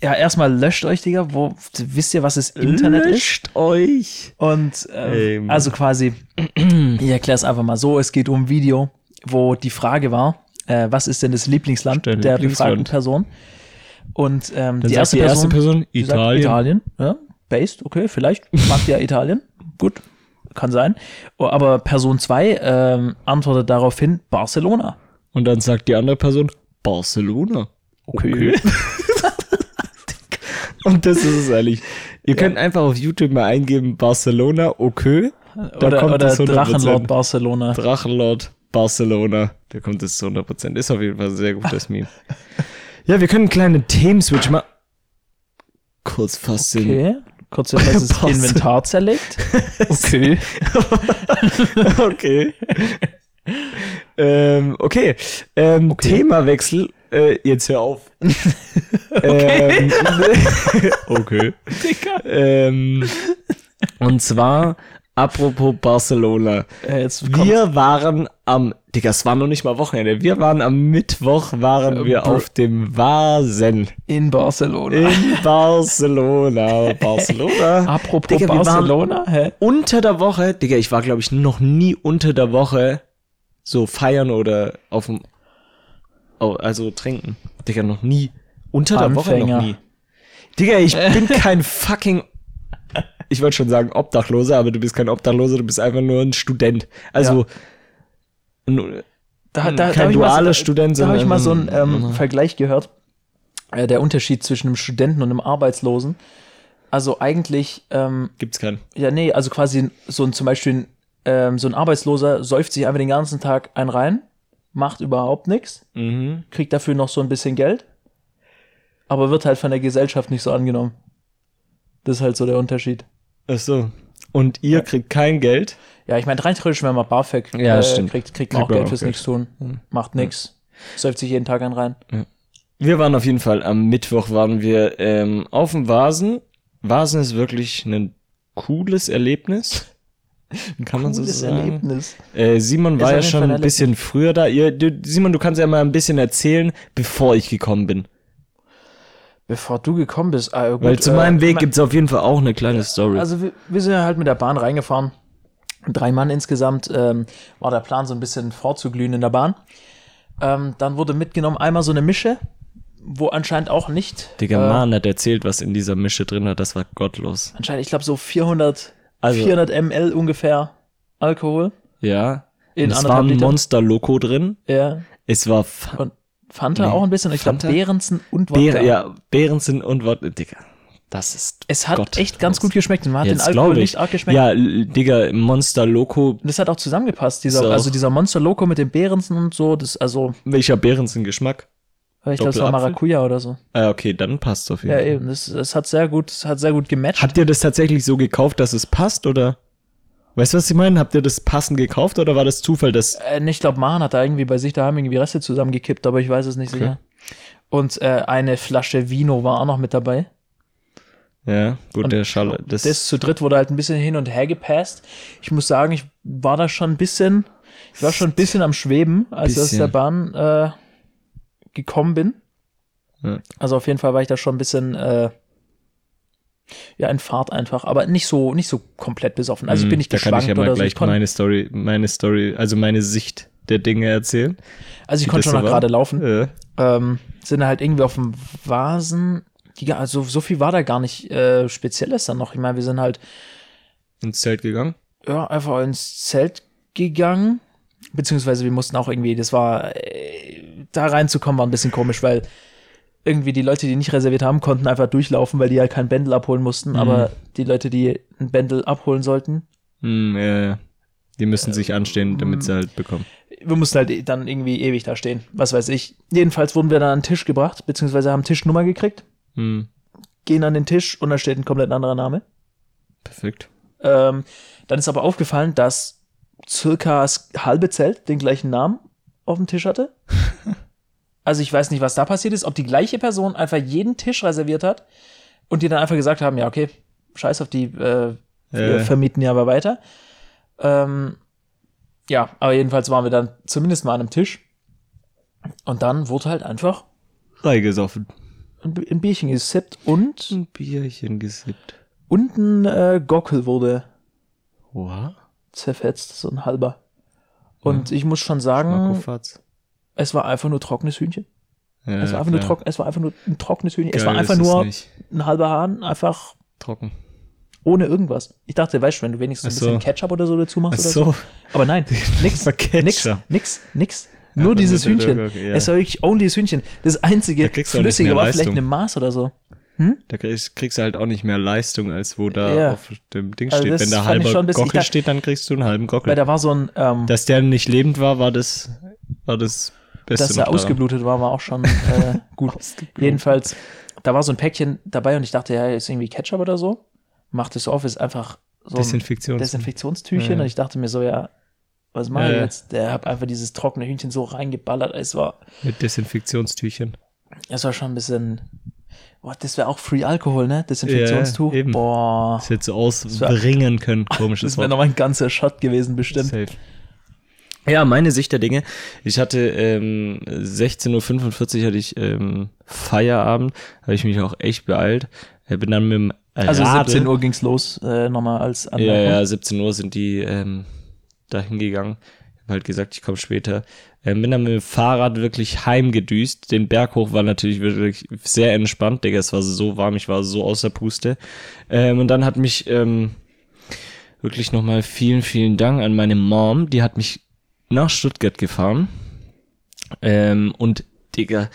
S2: Ja, erstmal löscht euch, Digga, wo, wisst ihr, was das Internet ist?
S1: Löscht euch.
S2: Und, ähm,
S1: Mann.
S2: also quasi, ich erkläre es einfach mal so, es geht um ein Video, wo die Frage war, äh, was ist denn das Lieblingsland
S1: Dein
S2: der
S1: Lieblingsland.
S2: befragten Person? Und ähm, die, erste
S1: die erste
S2: Person,
S1: Person
S2: die sagt
S1: Italien.
S2: Italien, ja, based, okay, vielleicht mag der Italien, gut, kann sein. Oh, Aber Person 2 ähm, antwortet daraufhin Barcelona.
S1: Und dann sagt die andere Person Barcelona.
S2: Okay.
S1: Und das ist es ehrlich. Ihr könnt einfach auf YouTube mal eingeben Barcelona, okay. Da
S2: oder
S1: kommt
S2: oder
S1: es 100%.
S2: Drachenlord Barcelona.
S1: Drachenlord Barcelona. Da kommt es zu 100%. Ist auf jeden Fall ein sehr gutes Meme. Ja, wir können einen kleinen Themenswitch machen. Kurz fast.
S2: Okay. Kurz jetzt das Inventar zerlegt. Okay.
S1: okay. ähm, okay. Ähm,
S2: Okay.
S1: Themawechsel. Äh, jetzt hör auf. okay. Ähm, okay. Ähm, und zwar, apropos Barcelona.
S2: Äh, jetzt
S1: Wir waren am, Digga, es war noch nicht mal Wochenende. Wir waren am Mittwoch, waren
S2: Äh,
S1: wir
S2: br-
S1: auf dem Vasen
S2: in Barcelona.
S1: in Barcelona. Barcelona.
S2: Apropos
S1: Digga,
S2: Barcelona, hä?
S1: unter der Woche, Digga, ich war, glaube ich, noch nie unter der Woche so feiern oder auf dem, oh, also trinken. Digga, noch nie. Unter der Woche
S2: Anfänger.
S1: noch nie. Digga, ich bin kein fucking, ich wollte schon sagen Obdachloser, aber du bist kein Obdachloser, du bist einfach nur ein Student. Also, n-
S2: Da, da,
S1: Kein
S2: so,
S1: Student,
S2: Da habe ich mal so einen
S1: sondern-
S2: ähm, Vergleich gehört. Äh, der Unterschied zwischen einem Studenten und einem Arbeitslosen. Also eigentlich, ähm,
S1: gibt's keinen.
S2: ja, nee, also quasi so ein, zum Beispiel ein, ähm, so ein Arbeitsloser säuft sich einfach den ganzen Tag einen rein, macht überhaupt nichts,
S1: Mhm.
S2: kriegt dafür noch so ein bisschen Geld, aber wird halt von der Gesellschaft nicht so angenommen. Das ist halt so der Unterschied.
S1: Ach so. Und ihr kriegt kein Geld.
S2: Ja, ich meine, rein theoretisch, wenn man BAföG
S1: Ja,
S2: äh,
S1: stimmt.
S2: kriegt, kriegt man
S1: Kriegt
S2: auch Geld
S1: auch
S2: fürs
S1: Geld.
S2: nichts tun. Macht nix. Säuft sich jeden Tag einen rein.
S1: Wir waren auf jeden Fall am Mittwoch waren wir ähm, auf dem Vasen. Vasen ist wirklich ein cooles Erlebnis. Kann man so sagen.
S2: Erlebnis.
S1: Äh, Simon war ja schon ein bisschen früher da. Ihr, du, Simon, du kannst ja mal ein bisschen erzählen, bevor ich gekommen bin.
S2: Bevor du gekommen bist. Ah, gut,
S1: Weil zu
S2: äh,
S1: meinem Weg
S2: ma-
S1: gibt's auf jeden Fall auch eine kleine Story.
S2: Also wir, wir sind ja halt mit der Bahn reingefahren. Drei Mann insgesamt. Ähm, war der Plan, so ein bisschen vorzuglühen in der Bahn. Ähm, dann wurde mitgenommen einmal so eine Mische, wo anscheinend auch nicht.
S1: Digga,
S2: äh,
S1: Mann hat erzählt, was in dieser Mische drin hat. Das war gottlos.
S2: Anscheinend, ich glaube, so 400,
S1: Also-
S2: 400 ml ungefähr Alkohol.
S1: Ja.
S2: In
S1: es war ein. Monster Loco drin.
S2: Ja.
S1: Es war Fa-
S2: Und Fanta
S1: Nee.
S2: auch ein bisschen. Ich glaube? Behrensen und Wodka.
S1: Beere, ja, Behrensen und Wodka. Digga, das ist.
S2: Es hat
S1: gottlos.
S2: echt ganz gut geschmeckt. Man hat den Alkohol nicht arg geschmeckt.
S1: Ja, Digga, Monster Loco.
S2: Und das hat auch zusammengepasst. Dieser,
S1: So.
S2: Also dieser Monster Loco mit den Behrensen und so. Das, also,
S1: Welcher Behrensen-Geschmack?
S2: Ich glaube, es war? Maracuja oder so.
S1: Ah, okay, dann passt auf jeden
S2: Ja,
S1: Fall.
S2: eben. Das, das hat sehr gut, das hat sehr gut gematcht.
S1: Habt ihr das tatsächlich so gekauft, dass es passt, oder? Weißt du, was ich meine? Habt ihr das passend gekauft oder war das Zufall, dass.
S2: Äh, ich glaube, Mahan hat da irgendwie bei sich daheim irgendwie Reste zusammengekippt, aber ich weiß es nicht
S1: Okay.
S2: sicher. Und äh, eine Flasche Vino war auch noch mit dabei.
S1: Ja, gut,
S2: Und
S1: der Schall. Das,
S2: Das zu dritt wurde halt ein bisschen hin und her gepasst. Ich muss sagen, ich war da schon ein bisschen, ich war schon ein bisschen am Schweben, als ich aus
S1: Bisschen.
S2: der Bahn äh, gekommen bin.
S1: Ja.
S2: Also auf jeden Fall war ich da schon ein bisschen, äh, ja, in Fahrt einfach, aber nicht so, nicht so komplett besoffen. Also ich bin nicht
S1: Da kann ich ja mal
S2: oder so.
S1: gleich
S2: Ich kon,
S1: meine Story, meine Story, also meine Sicht der Dinge erzählen.
S2: also ich konnte schon
S1: so
S2: noch
S1: war.
S2: gerade laufen.
S1: Ja.
S2: ähm, sind halt irgendwie auf dem Vasen. Also so viel war da gar nicht äh, Spezielles dann noch. Ich meine, wir sind halt
S1: Ins Zelt gegangen.
S2: ja, einfach ins Zelt gegangen. Beziehungsweise wir mussten auch irgendwie, das war, da reinzukommen war ein bisschen komisch, weil irgendwie die Leute, die nicht reserviert haben, konnten einfach durchlaufen, weil die halt kein Bändel abholen mussten. Aber die Leute, die ein Bändel abholen sollten,
S1: Hm, ja, ja. Die müssen sich anstehen, damit sie halt bekommen.
S2: wir mussten halt dann irgendwie ewig da stehen. Was weiß ich. Jedenfalls wurden wir dann an den Tisch gebracht, beziehungsweise haben Tischnummer gekriegt,
S1: Hm,
S2: gehen an den Tisch und da steht ein komplett anderer Name.
S1: perfekt.
S2: Ähm, dann ist aber aufgefallen, dass circa das halbe Zelt den gleichen Namen auf dem Tisch hatte. also ich weiß nicht, was da passiert ist, ob die gleiche Person einfach jeden Tisch reserviert hat und die dann einfach gesagt haben, ja, okay, scheiß auf die, äh, wir
S1: Äh.
S2: vermieten ja aber weiter. Ähm, ja, aber jedenfalls waren wir dann zumindest mal an einem Tisch. Und dann wurde halt einfach
S1: Reingesoffen.
S2: ein, ein Bierchen gesippt und,
S1: Ein Bierchen gesippt.
S2: und ein äh, Gockel wurde
S1: Oha.
S2: zerfetzt, so ein halber. Und ich muss schon sagen, es war einfach nur trockenes Hühnchen.
S1: Ja,
S2: Es war einfach nur trocken, es war einfach nur ein trockenes Hühnchen. es
S1: Geil
S2: war einfach
S1: es
S2: nur
S1: nicht.
S2: ein halber Hahn, einfach
S1: trocken.
S2: ohne irgendwas. Ich dachte, weißt du, wenn du wenigstens
S1: Ach
S2: ein bisschen
S1: so.
S2: Ketchup oder so dazu
S1: Ach
S2: machst oder so.
S1: so.
S2: Aber nein, nix, nix, nix, nix. Nur dieses
S1: nur der
S2: Hühnchen.
S1: Ja.
S2: Es war wirklich only das Hühnchen. Das einzige
S1: Da
S2: Flüssige war vielleicht eine Maß oder so.
S1: Da kriegst, kriegst du halt auch nicht mehr Leistung, als wo da
S2: Ja.
S1: auf dem Ding
S2: Also
S1: steht. Wenn da halber Gockel steht, dann kriegst du einen halben Gockel.
S2: Weil da war so ein, ähm,
S1: Dass der nicht lebend war, war das, war das Beste.
S2: dass er ausgeblutet war, war auch schon äh, gut. Jedenfalls, da war so ein Päckchen dabei und ich dachte, ja, ist irgendwie Ketchup oder so. Macht es auf, ist einfach so ein
S1: Desinfektions.
S2: Desinfektionstüchchen
S1: Ja,
S2: und ich dachte mir so, ja, was mache ich
S1: ja.
S2: jetzt? Der hat einfach dieses trockene Hühnchen so reingeballert. Es war,
S1: Mit Desinfektionstüchchen.
S2: es war schon ein bisschen, boah, das wäre auch Free Alkohol, ne? Desinfektionstuch.
S1: Ja, eben.
S2: Boah,
S1: Das hätte so ausbringen können. Komisches
S2: das wäre nochmal ein ganzer Shot gewesen, bestimmt.
S1: Safe. Ja, meine Sicht der Dinge. Ich hatte ähm, 16.45 Uhr hatte ich ähm, Feierabend, habe ich mich auch echt beeilt. Äh, bin dann mit dem
S2: Also
S1: Radl-
S2: 17 Uhr ging's los, äh, nochmal als
S1: Ja,
S2: Anmerkung.
S1: ja, 17 Uhr sind die ähm, dahin gegangen. Halt gesagt, ich komme später. Ähm, bin dann mit dem Fahrrad wirklich heimgedüst. Den Berg hoch war natürlich wirklich sehr entspannt, Digga. Es war so warm, ich war so außer Puste. Ähm, und dann hat mich ähm, wirklich nochmal vielen, vielen Dank an meine Mom. Die hat mich nach Stuttgart gefahren. Ähm, und, Digga,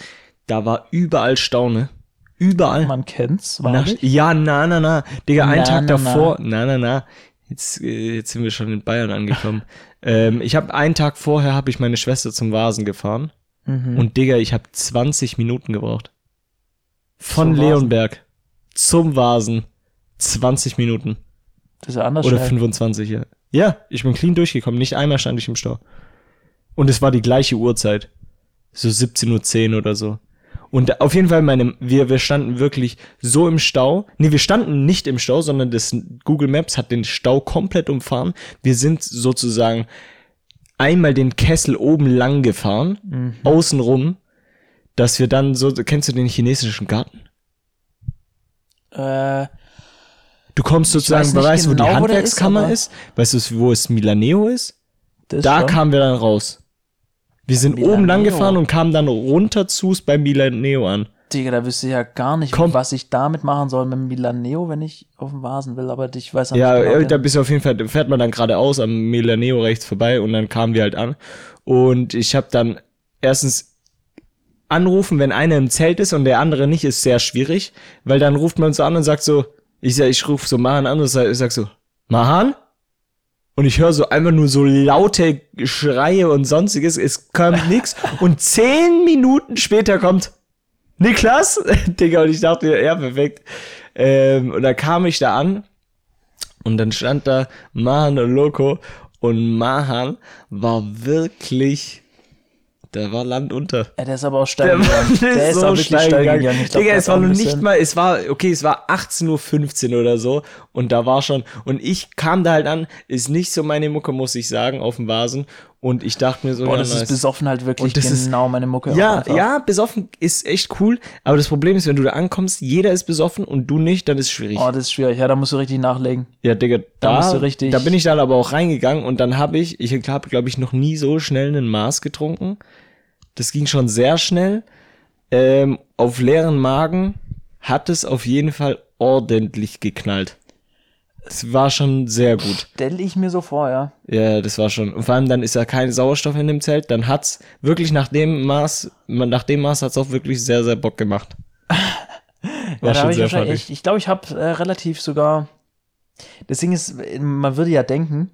S1: da war überall Staune. Überall.
S2: Man kennt's,
S1: Nach,
S2: wahrlich.
S1: ja, na, na, na. Digga, einen
S2: Na,
S1: Tag
S2: na,
S1: davor. Na, na, na. Jetzt, äh, jetzt sind wir schon in Bayern angekommen. Ähm, ich habe einen Tag vorher habe ich meine Schwester zum Vasen gefahren.
S2: Mhm.
S1: Und Digga, ich habe 20 Minuten gebraucht. Von
S2: Zum Vasen?
S1: Leonberg zum Vasen. 20 Minuten.
S2: das ist ja anders
S1: Oder
S2: schnell.
S1: 25, ja. Ja, ich bin clean durchgekommen. Nicht einmal stand ich im Stau. Und es war die gleiche Uhrzeit. So 17.10 Uhr oder so. Und da- auf jeden Fall, meine, wir, wir standen wirklich so im Stau. Nee, wir standen nicht im Stau, sondern das Google Maps hat den Stau komplett umfahren. Wir sind sozusagen einmal den Kessel oben lang gefahren,
S2: Mhm.
S1: außenrum, dass wir dann so, kennst du den chinesischen Garten?
S2: Äh,
S1: Du kommst sozusagen, weißt du, wo die
S2: genau, wo der
S1: Handwerkskammer
S2: ist,
S1: ist, Weißt du, wo es Milaneo ist? Da
S2: schon.
S1: kamen wir dann raus. Wir sind
S2: Milaneo.
S1: oben lang gefahren und kamen dann runter zu bei Milaneo an.
S2: Digga, da wüsste ich ja gar nicht,
S1: Komm.
S2: was ich damit machen soll mit dem Milaneo, wenn ich auf dem Vasen will, aber ich weiß
S1: Ja,
S2: nicht
S1: äh,
S2: genau,
S1: da bist du auf jeden Fall, da fährt man dann geradeaus am Milaneo rechts vorbei und dann kamen wir halt an. Und ich habe dann erstens anrufen, wenn einer im Zelt ist und der andere nicht, ist sehr schwierig, weil dann ruft man so an und sagt so, ich, ich rufe so Mahan an und sag, ich sag so, Mahan? Und ich höre so einfach nur so laute Schreie und sonstiges, es kommt nix. Und zehn Minuten später kommt Niklas, Digga, und ich dachte, ja, perfekt. Ähm, und da kam ich da an und dann stand da Mahan und Loco und Mahan war wirklich, der war Land unter.
S2: Ja, der ist aber auch
S1: Der,
S2: steil gegangen. Der ist
S1: so
S2: auch wirklich
S1: steil
S2: steil
S1: gegangen.
S2: gegangen. Ich glaub,
S1: Digga,
S2: der
S1: es war noch nicht mal, es war, okay, es war 18.15 Uhr oder so und da war schon, und ich kam da halt an, ist nicht so meine Mucke, muss ich sagen, auf dem Vasen und ich dachte mir so,
S2: Boah,
S1: ja,
S2: das ist besoffen halt wirklich
S1: Und das ist-
S2: genau meine Mucke.
S1: Ja, ja, besoffen ist echt cool, aber das Problem ist, wenn du da ankommst, jeder ist besoffen und du nicht, dann ist es schwierig.
S2: Oh, das ist schwierig. Ja, da musst du richtig nachlegen.
S1: Ja, Digga, da,
S2: musst du richtig-
S1: da bin ich dann aber auch reingegangen und dann habe ich, ich habe, glaube ich, noch nie so schnell einen Maß getrunken. Das ging schon sehr schnell. Ähm, auf leeren Magen hat es auf jeden Fall ordentlich geknallt. Es war schon sehr gut.
S2: Stell ich mir so vor, ja.
S1: Ja, das war schon. Und vor allem dann ist ja kein Sauerstoff in dem Zelt. Dann hat's wirklich nach dem Maß, nach dem Maß hat's auch wirklich sehr, sehr Bock gemacht. War
S2: ja,
S1: schon
S2: ich
S1: sehr
S2: wahrscheinlich,
S1: funny.
S2: ich, ich glaube, ich habe äh, relativ sogar. Das Ding ist, man würde ja denken,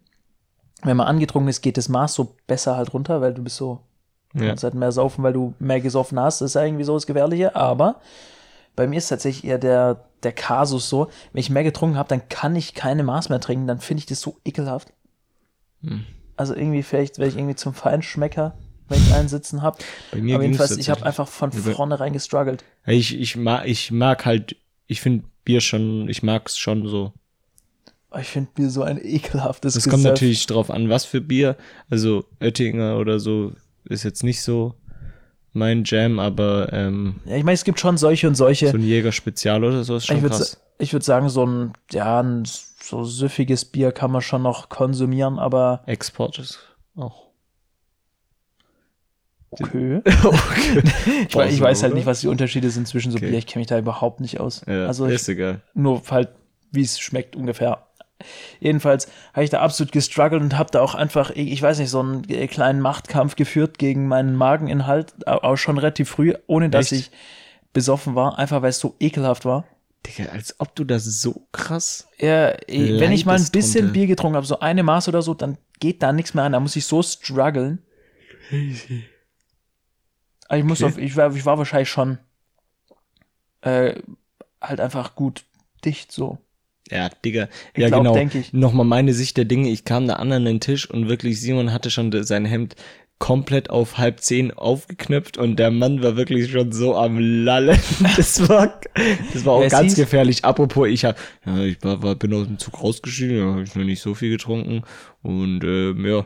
S2: wenn man angetrunken ist, geht das Maß so besser halt runter, weil du bist so, du
S1: Ja.
S2: kannst halt mehr saufen, weil du mehr gesoffen hast. Das ist ja irgendwie so das Gefährliche. Aber bei mir ist tatsächlich eher der, der Kasus so, wenn ich mehr getrunken habe, dann kann ich keine Maß mehr trinken. Dann finde ich das so ekelhaft.
S1: Hm.
S2: Also irgendwie vielleicht werde ich irgendwie zum Feinschmecker, wenn ich einen sitzen habe.
S1: Bei mir
S2: Aber jedenfalls, ich habe einfach von vornherein gestruggelt.
S1: Ich, ich, mag, ich mag halt, ich finde Bier schon, ich mag's schon so.
S2: Ich finde Bier so ein ekelhaftes
S1: Es kommt natürlich drauf an, was für Bier. Also Oettinger oder so ist jetzt nicht so mein Jam, aber ähm,
S2: Ja, ich meine, es gibt schon solche und solche.
S1: so ein Jäger Spezial oder so ist schon
S2: ich würde
S1: krass.
S2: ich würd sagen, so ein, ja, ein so süffiges Bier kann man schon noch konsumieren, aber
S1: Export ist auch.
S2: okay.
S1: okay.
S2: Ich, wei- ich weiß halt nicht, was die Unterschiede sind zwischen so
S1: Okay.
S2: Bier. Ich kenne mich da überhaupt nicht aus.
S1: Ja,
S2: also ich,
S1: ist egal.
S2: nur halt, wie es schmeckt ungefähr. Jedenfalls habe ich da absolut gestruggelt und habe da auch einfach, ich weiß nicht, so einen äh, kleinen Machtkampf geführt gegen meinen Mageninhalt, au- auch schon relativ früh, ohne dass
S1: Echt?
S2: ich besoffen war, einfach weil es so ekelhaft war.
S1: Digga, als ob du das so krass.
S2: Ja, wenn ich mal ein bisschen
S1: drunter.
S2: Bier getrunken habe, so eine Maß oder so, dann geht da nichts mehr an. Da muss ich so strugglen. Aber ich muss
S1: Okay.
S2: auf, ich war, ich war wahrscheinlich schon äh, halt einfach gut dicht so.
S1: Ja, Digga.
S2: Ich
S1: ja,
S2: glaub,
S1: genau.
S2: denk ich.
S1: Nochmal meine Sicht der Dinge. Ich kam da an an den Tisch und wirklich Simon hatte schon sein Hemd komplett auf halb zehn aufgeknöpft und der Mann war wirklich schon so am Lallen. Das war, das war auch
S2: Ja,
S1: ganz
S2: hieß-
S1: gefährlich. Apropos, ich hab, ja, ich war, war, bin aus dem Zug rausgeschieden, da habe ich noch nicht so viel getrunken und ähm, ja,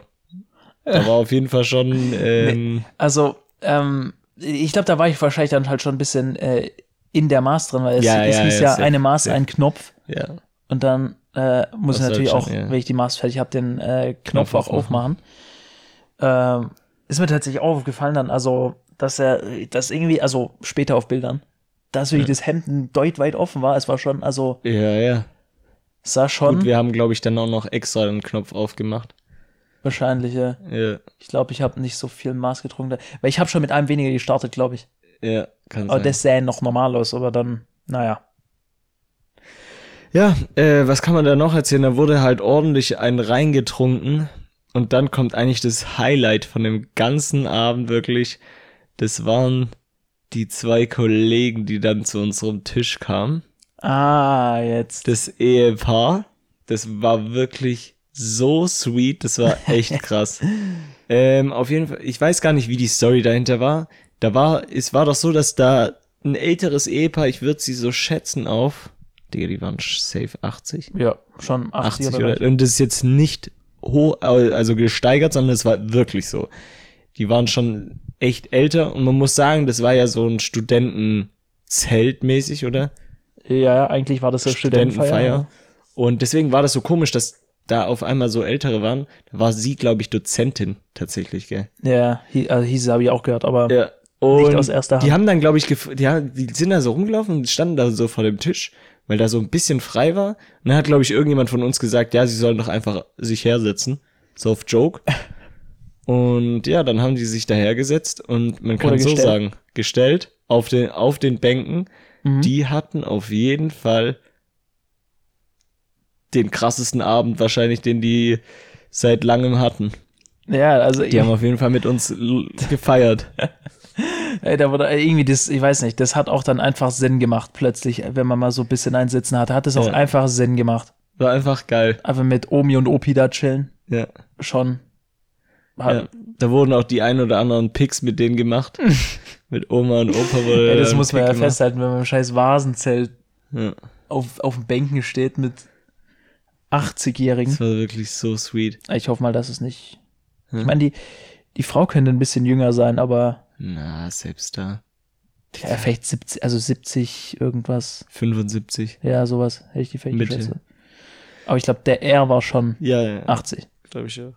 S1: da war auf jeden Fall schon ähm,
S2: Also, ähm, ich glaube, da war ich wahrscheinlich dann halt schon ein bisschen äh, in der Maß drin, weil es,
S1: Ja,
S2: es
S1: ja,
S2: hieß
S1: ja,
S2: eine Maß, ein Knopf.
S1: ja,
S2: Und dann äh, muss ich natürlich auch,
S1: ja.
S2: wenn ich die Maß fertig habe, den äh, Knopf,
S1: Knopf
S2: auch aufmachen. Ähm, ist mir tatsächlich auch aufgefallen dann, also, dass er, das irgendwie, also später auf Bildern, dass wirklich das Hemd ein deut weit offen war. Es war schon, also,
S1: ja, ja.
S2: es sah schon
S1: Gut, wir haben, glaube ich, dann auch noch extra den Knopf aufgemacht.
S2: wahrscheinlich, äh,
S1: Ja,
S2: ich glaube, ich habe nicht so viel Maß getrunken, weil ich habe schon mit einem weniger gestartet, glaube ich.
S1: ja, kann
S2: Aber
S1: sein.
S2: das sähe noch normal aus, aber dann, naja.
S1: Ja, äh, was kann man da noch erzählen? Da wurde halt ordentlich ein reingetrunken und dann kommt eigentlich das Highlight von dem ganzen Abend wirklich. Das waren die zwei Kollegen, die dann zu unserem Tisch kamen.
S2: Ah, jetzt.
S1: Das Ehepaar. Das war wirklich so sweet. Das war echt krass. ähm, auf jeden Fall, ich weiß gar nicht, wie die Story dahinter war. Da war, es war doch so, dass da ein älteres Ehepaar, ich würde sie so schätzen auf, Digga, die waren safe 80.
S2: Ja, schon 80,
S1: 80
S2: oder,
S1: und das ist jetzt nicht hoch, also gesteigert, sondern es war wirklich so. Die waren schon echt älter und man muss sagen, das war ja so ein Studentenzelt mäßig, oder?
S2: Ja, ja, eigentlich war das so Studentenfeier.
S1: Und deswegen war das so komisch, dass da auf einmal so ältere waren. Da war sie, glaube ich, Dozentin tatsächlich, gell?
S2: Ja, also hieß habe ich auch gehört, aber
S1: Ja. Und
S2: Nicht aus erster Hand.
S1: die haben dann, glaube ich, die, haben- die sind da so rumgelaufen und standen da so vor dem Tisch, weil da so ein bisschen frei war. Und dann hat, glaube ich, irgendjemand von uns gesagt, ja, sie sollen doch einfach sich hersetzen. So auf Joke. Und ja, dann haben die sich dahergesetzt und man kann
S2: Oder
S1: so
S2: gestellt.
S1: sagen, gestellt auf den, auf den Bänken.
S2: Mhm.
S1: Die hatten auf jeden Fall den krassesten Abend wahrscheinlich, den die seit langem hatten.
S2: ja, also
S1: Die haben auf jeden Fall mit uns gefeiert.
S2: ey, da wurde irgendwie das, ich weiß nicht, das hat auch dann einfach Sinn gemacht plötzlich, wenn man mal so ein bisschen einsitzen hatte, hat es auch
S1: Ja.
S2: einfach Sinn gemacht.
S1: War einfach geil.
S2: Einfach mit Omi und Opi da chillen,
S1: Ja.
S2: schon.
S1: Ja,
S2: Hat,
S1: da wurden auch die ein oder anderen Picks mit denen gemacht. mit Oma und Opa wurde.
S2: ey, das muss man
S1: Pick
S2: ja
S1: gemacht.
S2: festhalten, wenn man im scheiß Vasenzelt
S1: Ja,
S2: auf, auf den Bänken steht mit 80-Jährigen.
S1: das war wirklich so sweet.
S2: Ich hoffe mal, dass es nicht. Ich meine, die, die Frau könnte ein bisschen jünger sein, aber
S1: Na, selbst da.
S2: ja, vielleicht 70, also 70 irgendwas.
S1: 75.
S2: Ja, sowas hätte ich die vielleicht
S1: Mitte.
S2: geschätzt. Aber ich glaube, der R war schon
S1: Ja, ja.
S2: 80.
S1: glaube ich auch.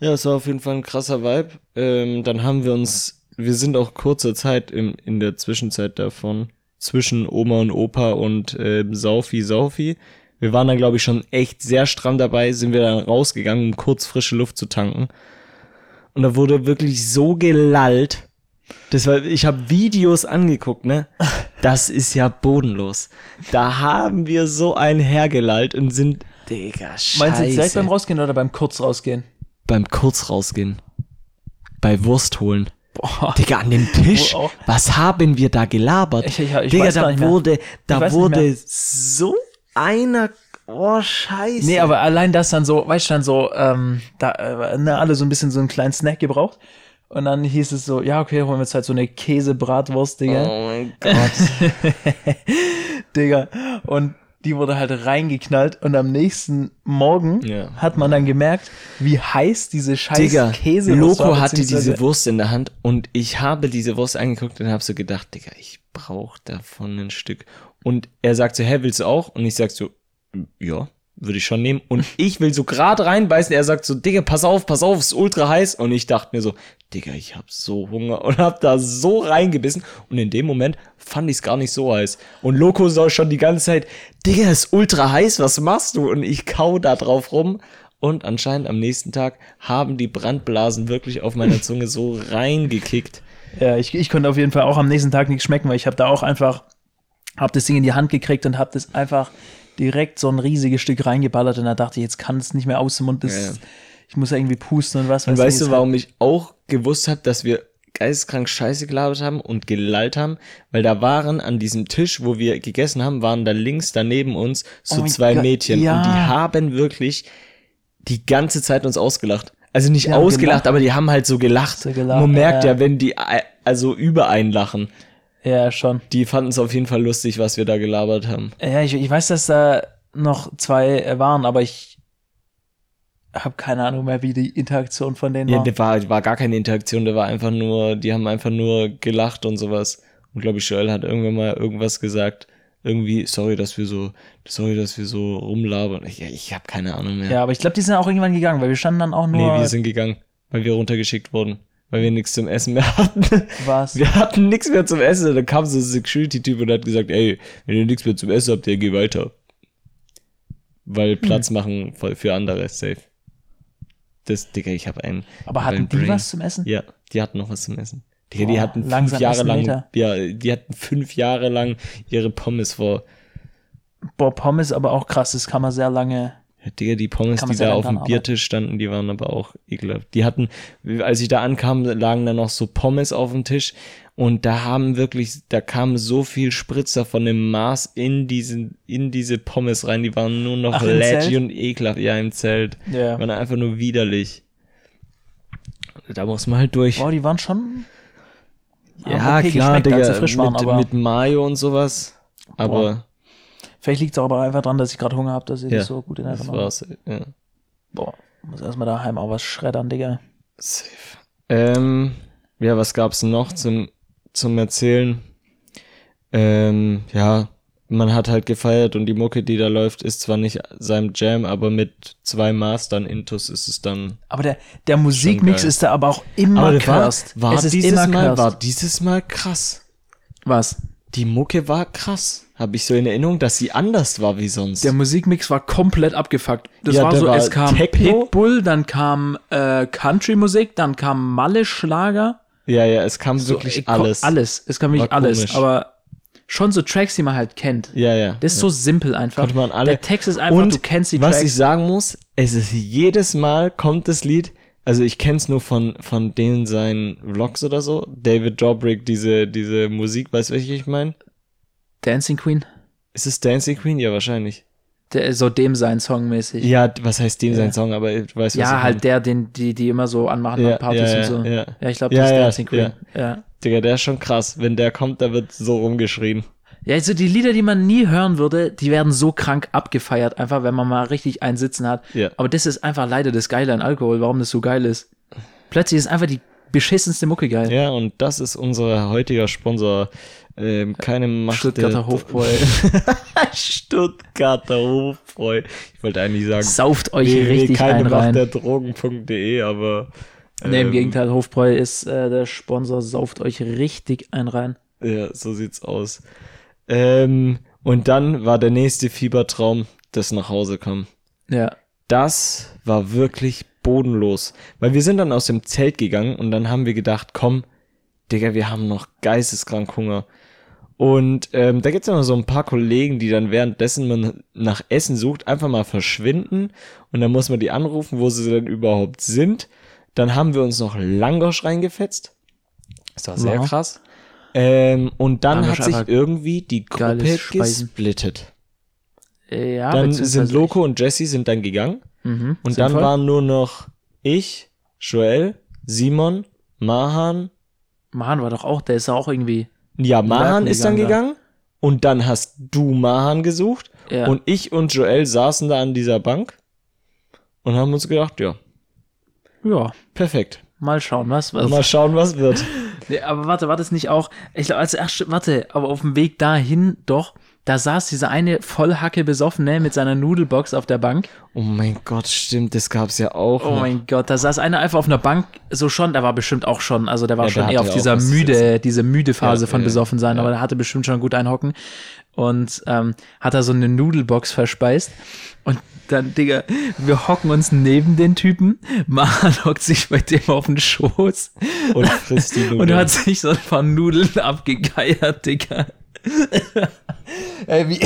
S1: Ja, es war auf jeden Fall ein krasser Vibe. Ähm, dann haben wir uns, wir sind auch kurzer Zeit im, in der Zwischenzeit davon, zwischen Oma und Opa und ähm, Saufi, Saufi. Wir waren dann, glaube ich, schon echt sehr stramm dabei, sind wir dann rausgegangen, um kurz frische Luft zu tanken. Und da wurde wirklich so gelallt. Das war, ich habe Videos angeguckt, ne? Das ist ja bodenlos. Da haben wir so einen hergelallt und sind, Digga, scheiße
S2: Meinst du jetzt direkt beim Rausgehen oder beim kurz rausgehen?
S1: beim kurz rausgehen. Bei Wurst holen.
S2: Boah.
S1: Digga, an dem Tisch.
S2: Wo auch?
S1: Was haben wir da gelabert?
S2: Ich- ich- ich
S1: Digga, da wurde, da wurde so einer, oh, scheiße.
S2: Nee, aber allein das dann so, weißt du, dann so, ähm, da, äh, ne, alle so ein bisschen so einen kleinen Snack gebraucht. Und dann hieß es so, ja, okay, holen wir jetzt halt so eine Käsebratwurst, Digga.
S1: Oh mein Gott.
S2: Digga. Und die wurde halt reingeknallt und am nächsten Morgen
S1: Ja.
S2: hat man dann gemerkt, wie heiß diese scheiß
S1: Digga,
S2: Käsewurst war,
S1: Loco hatte diese Wurst in der Hand und ich habe diese Wurst angeguckt und habe so gedacht, Digga, ich brauche davon ein Stück. Und er sagt so, hä, willst du auch? Und ich sag so, ja, würde ich schon nehmen. Und ich will so gerade reinbeißen. Er sagt so, Digga, pass auf, pass auf, es ist ultra heiß. Und ich dachte mir so, Digga, ich hab so Hunger und hab da so reingebissen. Und in dem Moment fand ich es gar nicht so heiß. Und Loco soll schon die ganze Zeit, Digga, es ist ultra heiß, was machst du? Und ich kau da drauf rum. Und anscheinend am nächsten Tag haben die Brandblasen wirklich auf meiner Zunge so reingekickt.
S2: Ja, ich, ich konnte auf jeden Fall auch am nächsten Tag nichts schmecken, weil ich habe da auch einfach, hab das Ding in die Hand gekriegt und hab das einfach direkt so ein riesiges Stück reingeballert und da dachte ich, jetzt kann es nicht mehr aus dem Mund, das,
S1: Ja, ja.
S2: ich muss irgendwie pusten und was
S1: Und
S2: weiß
S1: weißt du, warum ich auch gewusst habe, dass wir geisteskrank Scheiße gelabert haben und gelallt haben? Weil da waren an diesem Tisch, wo wir gegessen haben, waren da links daneben uns so
S2: Oh
S1: zwei
S2: Gott,
S1: Mädchen.
S2: ja.
S1: Und die haben wirklich die ganze Zeit uns ausgelacht. Also nicht ausgelacht,
S2: gelacht.
S1: aber die haben halt so gelacht.
S2: So gelacht,
S1: Man merkt
S2: ja.
S1: ja, wenn die äh, also über einen lachen.
S2: Ja, schon.
S1: Die fanden es auf jeden Fall lustig, was wir da gelabert haben.
S2: Ja, ich, ich weiß, dass da noch zwei waren, aber ich habe keine Ahnung mehr, wie die Interaktion von denen
S1: Ja,
S2: war.
S1: da war, war gar keine Interaktion, da war einfach nur, die haben einfach nur gelacht und sowas. Und glaube ich, Joel hat irgendwann mal irgendwas gesagt. Irgendwie, sorry, dass wir so, sorry, dass wir so rumlabern. Ich, ich habe keine Ahnung mehr.
S2: Ja, aber ich glaube, die sind auch irgendwann gegangen, weil wir standen dann auch nur.
S1: nee, wir sind gegangen, weil wir runtergeschickt wurden. Weil wir nichts zum Essen mehr hatten.
S2: was?
S1: Wir hatten nichts mehr zum Essen. Da kam so ein Security-Typ und hat gesagt, ey, wenn ihr nichts mehr zum Essen habt, ihr geh weiter. Weil Platz machen für andere, safe. Das, Digga, ich habe einen.
S2: Aber
S1: hab
S2: hatten
S1: einen
S2: die
S1: Brain.
S2: was zum Essen?
S1: Ja, die hatten noch was zum Essen. Digga, die
S2: Boah,
S1: hatten fünf Jahre lang, ja, die hatten fünf Jahre lang ihre Pommes vor.
S2: Boah, Pommes aber auch krass, das kann man sehr lange.
S1: Digga, die Pommes, die da auf dem. Biertisch standen, die waren aber auch ekelhaft. Die hatten, als ich da ankam, lagen da noch so Pommes auf dem Tisch und da haben wirklich, da kam so viel Spritzer von dem Maß in diesen, in diese Pommes rein, die waren nur noch
S2: Ach,
S1: lätschig und ekelhaft. Ja, im Zelt.
S2: Ja.
S1: Waren einfach nur widerlich. Da muss man halt durch.
S2: Boah, die waren schon.
S1: Ja,
S2: okay
S1: klar, Digga,
S2: frisch waren,
S1: mit,
S2: aber
S1: mit Mayo und sowas. Aber
S2: vielleicht liegt es aber einfach dran, dass ich gerade Hunger habe, dass ich
S1: ja,
S2: das so gut in
S1: das
S2: Erinnerung habe.
S1: war's. Ja.
S2: Boah, muss erstmal daheim auch was schreddern, Digga.
S1: Safe. Ähm, ja, was gab's noch zum, zum Erzählen? Ähm, ja, man hat halt gefeiert und die Mucke, die da läuft, ist zwar nicht seinem Jam, aber mit zwei Mastern Intus ist es dann.
S2: Aber der, der Musikmix ist da aber auch immer
S1: Aber war,
S2: cursed.
S1: war
S2: ist
S1: dieses
S2: immer
S1: Mal, war dieses Mal krass.
S2: Was?
S1: Die Mucke war krass. Habe ich so in Erinnerung, dass sie anders war wie sonst.
S2: Der Musikmix war komplett abgefuckt. Das
S1: Ja,
S2: war
S1: da
S2: so,
S1: war
S2: es kam
S1: Techno.
S2: Pitbull, dann kam äh, Country-Musik, dann kam Malle-Schlager.
S1: ja, ja, es kam
S2: So,
S1: wirklich
S2: äh, ko-
S1: alles.
S2: Alles, es kam wirklich
S1: War
S2: alles.
S1: komisch.
S2: Aber schon so Tracks, die man halt kennt.
S1: Ja, ja.
S2: Das ist so simpel einfach.
S1: Konnte man alle-
S2: Der Text ist einfach,
S1: Und
S2: du kennst die
S1: was
S2: Tracks.
S1: ich sagen muss, es ist jedes Mal kommt das Lied, also ich kenn's nur von, von denen seinen Vlogs oder so, David Dobrik, diese, diese Musik, weißt du, welche ich meine?
S2: Dancing Queen,
S1: Ist es Dancing Queen? Ja, wahrscheinlich.
S2: der so dem sein Song mäßig.
S1: Ja, was heißt dem
S2: Ja.
S1: sein Song, aber weißt, was
S2: Ja,
S1: ich
S2: halt
S1: meine.
S2: der, den die, die immer so anmachen
S1: Ja,
S2: an Partys
S1: ja,
S2: und so.
S1: ja, ja.
S2: ich glaube, das ist Dancing Queen. Ja.
S1: Digga, der ist schon krass. Wenn der kommt, da wird so rumgeschrien.
S2: ja, also die Lieder, die man nie hören würde, die werden so krank abgefeiert, einfach wenn man mal richtig einen Sitzen hat.
S1: Ja.
S2: Aber das ist einfach leider das Geile an Alkohol, warum das so geil ist. Plötzlich ist einfach die beschissenste Mucke geil.
S1: Ja, und das ist unser heutiger Sponsor. Ähm, keine Macht.
S2: Stuttgarter Hofbräu.
S1: Stuttgarter Hofbräu. Ich wollte eigentlich sagen,
S2: Sauft euch
S1: www,
S2: richtig
S1: keine
S2: einen
S1: Macht
S2: rein.
S1: der Drogen.de, aber.
S2: Nee, im
S1: ähm,
S2: Gegenteil, Hofbräu ist äh, der Sponsor, sauft euch richtig einen rein.
S1: Ja, so sieht's aus. Ähm, und dann war der nächste Fiebertraum, das nach Hause kam.
S2: Ja.
S1: Das war wirklich bodenlos. Weil wir sind dann aus dem Zelt gegangen und dann haben wir gedacht, komm, Digga, wir haben noch geisteskrank Hunger. Und ähm, da gibt's immer so ein paar Kollegen, die dann währenddessen man nach Essen sucht, einfach mal verschwinden. Und dann muss man die anrufen, wo sie denn überhaupt sind. Dann haben wir uns noch Langosch reingefetzt. Das war sehr
S2: Ja.
S1: krass. Ähm, und dann
S2: Langosch
S1: hat sich irgendwie die Gruppe gesplittet.
S2: Ja,
S1: dann sind Loco und Jesse sind dann gegangen.
S2: Mhm,
S1: Und dann
S2: sinnvoll.
S1: waren nur noch ich, Joel, Simon, Mahan.
S2: Mahan war doch auch, der ist ja auch irgendwie.
S1: Ja, Mahan ist dann
S2: gegangen,
S1: gegangen. Und dann hast du Mahan gesucht.
S2: Ja.
S1: Und ich und Joel saßen da an dieser Bank und haben uns gedacht, ja,
S2: ja,
S1: perfekt.
S2: mal schauen, was. was.
S1: Mal schauen, was wird.
S2: Nee, aber warte, war das nicht auch? Ich glaube, als erst, warte, aber auf dem Weg dahin doch, da saß dieser eine Vollhacke Besoffene mit seiner Nudelbox auf der Bank.
S1: Oh mein Gott, stimmt, das gab's ja auch.
S2: Oh
S1: noch.
S2: mein Gott, da saß einer einfach auf einer Bank, so schon, der war bestimmt auch schon, also der war
S1: Ja, der
S2: schon eher
S1: hatte
S2: auf dieser müde, diese müde Phase
S1: Ja,
S2: von
S1: ja,
S2: besoffen sein, aber der hatte bestimmt schon gut einhocken und ähm, hat da so eine Nudelbox verspeist und dann, Digga, wir hocken uns neben den Typen, Mahan hockt sich bei dem auf den Schoß
S1: Und frisst die
S2: und
S1: Nudeln.
S2: hat sich so ein paar Nudeln abgegeiert, Digga. Ey, wie,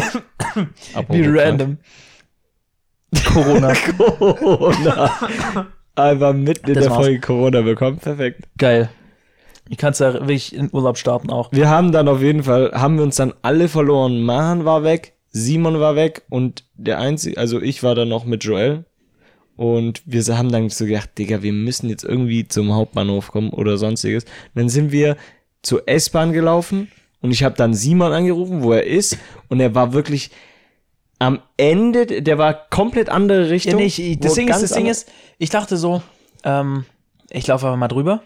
S2: wie random. Corona.
S1: Corona. Einfach mitten in
S2: Das
S1: der
S2: war's.
S1: Folge Corona bekommen. Perfekt.
S2: Geil. Ich kann es ja wirklich in Urlaub starten auch.
S1: Wir haben dann auf jeden Fall, haben wir uns dann alle verloren. Mahan war weg, Simon war weg und der einzige, also ich war dann noch mit Joel. Und wir haben dann so gedacht, Digga, wir müssen jetzt irgendwie zum Hauptbahnhof kommen oder sonstiges. dann sind wir zur S-Bahn gelaufen und ich habe dann Simon angerufen, wo er ist. Und er war wirklich am Ende, der war komplett andere
S2: Ja,
S1: Richtung.
S2: nee, ich, das Ding ist, das Ding ist, ich dachte so, ähm, ich laufe einfach mal drüber.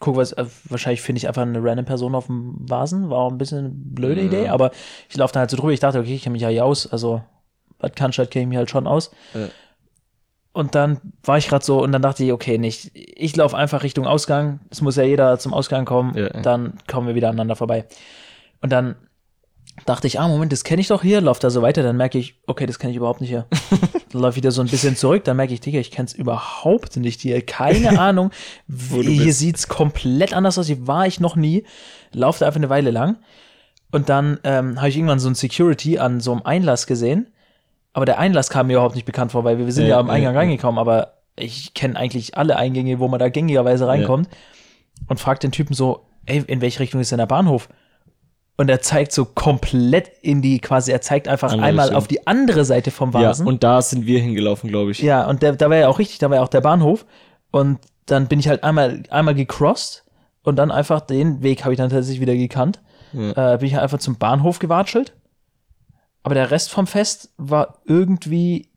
S2: Guck, was, äh, wahrscheinlich finde ich einfach eine random Person auf dem Vasen. War auch ein bisschen eine blöde
S1: Ja.
S2: Idee, aber ich laufe dann halt so drüber. Ich dachte, okay, ich kenne mich ja hier aus. Also, was kann ich halt, kenne ich mich halt schon aus.
S1: Ja.
S2: Und dann war ich gerade so, und dann dachte ich, okay, nicht. Ich laufe einfach Richtung Ausgang. Es muss ja jeder zum Ausgang kommen.
S1: Ja.
S2: Dann kommen wir wieder aneinander vorbei. Und dann dachte ich, ah, Moment, das kenne ich doch hier. Lauf da so weiter. Dann merke ich, okay, das kenne ich überhaupt nicht hier. dann laufe ich wieder so ein bisschen zurück. Dann merke ich, Digga, ich kenne es überhaupt nicht hier. Keine Ahnung. Hier
S1: bist.
S2: sieht's komplett anders aus. Hier war ich noch nie. Lauf da einfach eine Weile lang. Und dann ähm, habe ich irgendwann so ein Security an so einem Einlass gesehen. Aber der Einlass kam mir überhaupt nicht bekannt vor, weil wir, wir sind ja,
S1: Ja,
S2: am Eingang
S1: ja, ja.
S2: reingekommen, aber ich kenne eigentlich alle Eingänge, wo man da gängigerweise reinkommt. Und fragt den Typen so, ey, in welche Richtung ist denn der Bahnhof? Und er zeigt so komplett in die, quasi, er zeigt einfach
S1: Andere
S2: einmal
S1: Richtung.
S2: auf die andere Seite vom
S1: Ja,
S2: Vasen.
S1: und da sind wir hingelaufen, glaube ich.
S2: Ja, und der, da war ja auch richtig, da war ja auch der Bahnhof. Und dann bin ich halt einmal, einmal gecrossed Und dann einfach den Weg habe ich dann tatsächlich wieder gekannt.
S1: Ja.
S2: Äh, bin ich einfach zum Bahnhof gewatschelt. Aber der Rest vom Fest war irgendwie,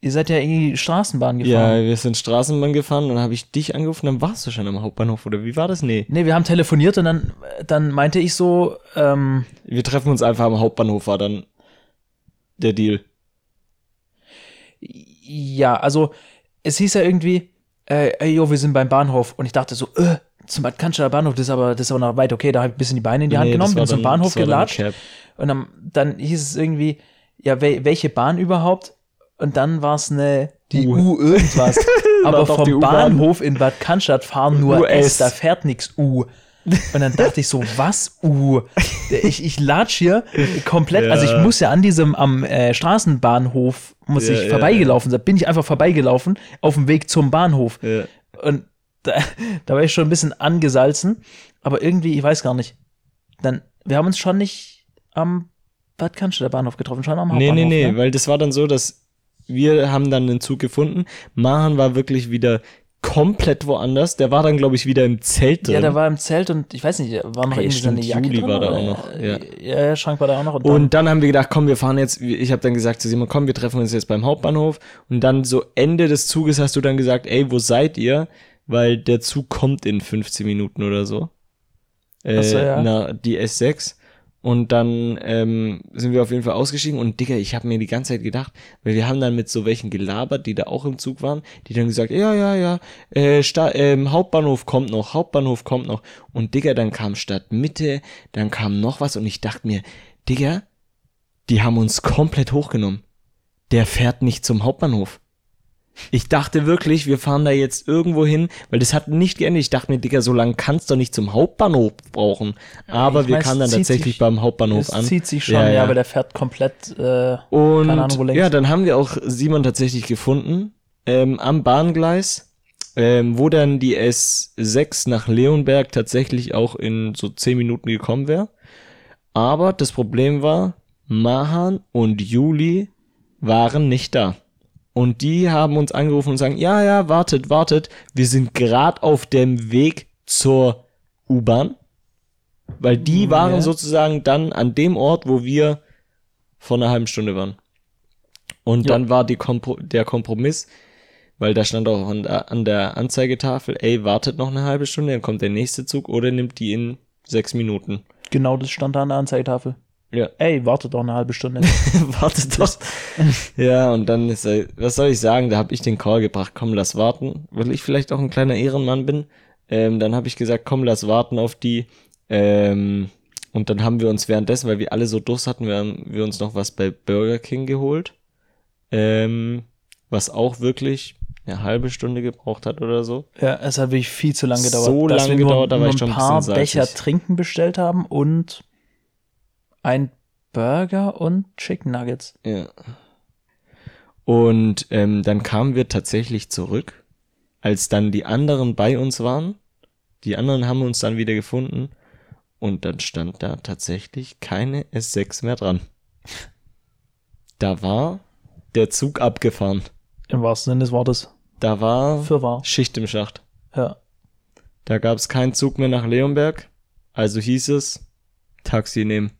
S2: ihr seid ja irgendwie Straßenbahn
S1: Ja,
S2: gefahren.
S1: wir sind Straßenbahn gefahren, dann habe ich dich angerufen, dann warst du schon am Hauptbahnhof, oder wie war das? Nee.
S2: Nee, wir haben telefoniert und dann, dann meinte ich so, ähm,
S1: Wir treffen uns einfach am Hauptbahnhof, war dann der Deal.
S2: ja, also es hieß ja irgendwie, äh, ey, jo, wir sind beim Bahnhof. Und ich dachte so, äh, zum Bad Cannstatter Bahnhof, das ist aber, das ist aber noch weit, okay, da habe ich ein bisschen die Beine in die Hand
S1: Nee,
S2: genommen, bin zum Bahnhof gelatscht. Und dann, dann hieß es irgendwie, ja, wel, welche Bahn überhaupt? Und dann war es eine, die
S1: U.
S2: U, irgendwas. Aber vom. Bahnhof in Bad Cannstatt fahren nur
S1: US.
S2: S, da fährt nix U. Und dann dachte ich so, was U? Ich, ich latsch hier komplett,
S1: Ja.
S2: also ich muss ja an diesem, am äh, Straßenbahnhof, muss
S1: Ja,
S2: ich
S1: ja,
S2: vorbeigelaufen sein. Bin ich einfach vorbeigelaufen auf dem Weg zum Bahnhof.
S1: Ja.
S2: Und da, da war ich schon ein bisschen angesalzen. Aber irgendwie, ich weiß gar nicht. Dann, wir haben uns schon nicht am Bad Cannstatter Bahnhof getroffen, schon am
S1: Nee,
S2: Hauptbahnhof.
S1: nee, nee,
S2: ne?
S1: weil das war dann so, dass wir haben dann den Zug gefunden. Mahan war wirklich wieder komplett woanders. Der war dann, glaube ich, wieder im Zelt drin.
S2: Ja, der war im Zelt und ich weiß nicht, war noch
S1: Ah,
S2: irgendwie so eine
S1: stimmt,
S2: Jacke
S1: Juli
S2: drin,
S1: war da auch noch, ja.
S2: ja, ja, Schrank war da auch noch. Und, dann,
S1: Und dann haben wir gedacht, komm, wir fahren jetzt, ich habe dann gesagt zu Simon, komm, wir treffen uns jetzt beim Hauptbahnhof. Und dann so Ende des Zuges hast du dann gesagt, ey, wo seid ihr? Weil der Zug kommt in 15 Minuten oder so. Äh,
S2: Ach so, ja.
S1: na, die S6. Und dann ähm, sind wir auf jeden Fall ausgestiegen und Digga, ich habe mir die ganze Zeit gedacht, weil wir haben dann mit so welchen gelabert, die da auch im Zug waren, die dann gesagt, ja, ja, ja, äh, Sta ähm, Hauptbahnhof kommt noch, Hauptbahnhof kommt noch. Und Digga, dann kam Stadtmitte, dann kam noch was und ich dachte mir, Digga, die haben uns komplett hochgenommen. Der fährt nicht zum Hauptbahnhof. Ich dachte wirklich, wir fahren da jetzt irgendwo hin, weil das hat nicht geendet. Ich dachte mir, Digga, so lange kannst du nicht zum Hauptbahnhof brauchen. Aber
S2: ich
S1: wir
S2: weiß,
S1: kamen dann tatsächlich
S2: sich-
S1: beim Hauptbahnhof
S2: es
S1: an.
S2: zieht sich schon,
S1: Ja,
S2: ja,
S1: ja.
S2: aber der fährt komplett, äh,
S1: Und
S2: Keine Ahnung, wo längst.
S1: ja, dann haben wir auch Simon tatsächlich gefunden ähm, am Bahngleis, ähm, wo dann die S6 nach Leonberg tatsächlich auch in so 10 Minuten gekommen wäre. Aber das Problem war, Mahan und Juli waren nicht da. Und die haben uns angerufen und sagen, ja, ja, wartet, wartet, wir sind gerade auf dem Weg zur U-Bahn. Weil die waren
S2: Ja.
S1: sozusagen dann an dem Ort, wo wir vor einer halben Stunde waren. Und
S2: Ja.
S1: dann war die Kompro der Kompromiss, weil da stand auch an der, an der Anzeigetafel, ey, wartet noch eine halbe Stunde, dann kommt der nächste Zug oder nimmt die in sechs Minuten.
S2: genau das stand da an der Anzeigetafel.
S1: Ja.
S2: Ey, wartet doch eine halbe Stunde.
S1: wartet doch. ja, und dann ist er, was soll ich sagen, da habe ich den Call gebracht, komm, lass warten, weil ich vielleicht auch ein kleiner Ehrenmann bin. Ähm, dann habe ich gesagt, komm, lass warten auf die. Ähm, und dann haben wir uns währenddessen, weil wir alle so Durst hatten, wir haben wir uns noch was bei Burger King geholt. Ähm, was auch wirklich eine halbe Stunde gebraucht hat oder so.
S2: ja, es hat wirklich viel zu lange gedauert.
S1: So lange gedauert, da war ich schon
S2: ein
S1: ein
S2: paar Becher. Trinken bestellt haben und ein Burger und Chicken Nuggets.
S1: Ja. Und ähm, dann kamen wir tatsächlich zurück, als dann die anderen bei uns waren. Die anderen haben uns dann wieder gefunden und dann stand da tatsächlich keine S6 mehr dran. Da war der Zug abgefahren.
S2: Im wahrsten Sinne des Wortes.
S1: Da war
S2: Für wahr.
S1: Schicht im Schacht.
S2: Ja.
S1: Da gab es keinen Zug mehr nach Leonberg. Also hieß es, Taxi nehmen.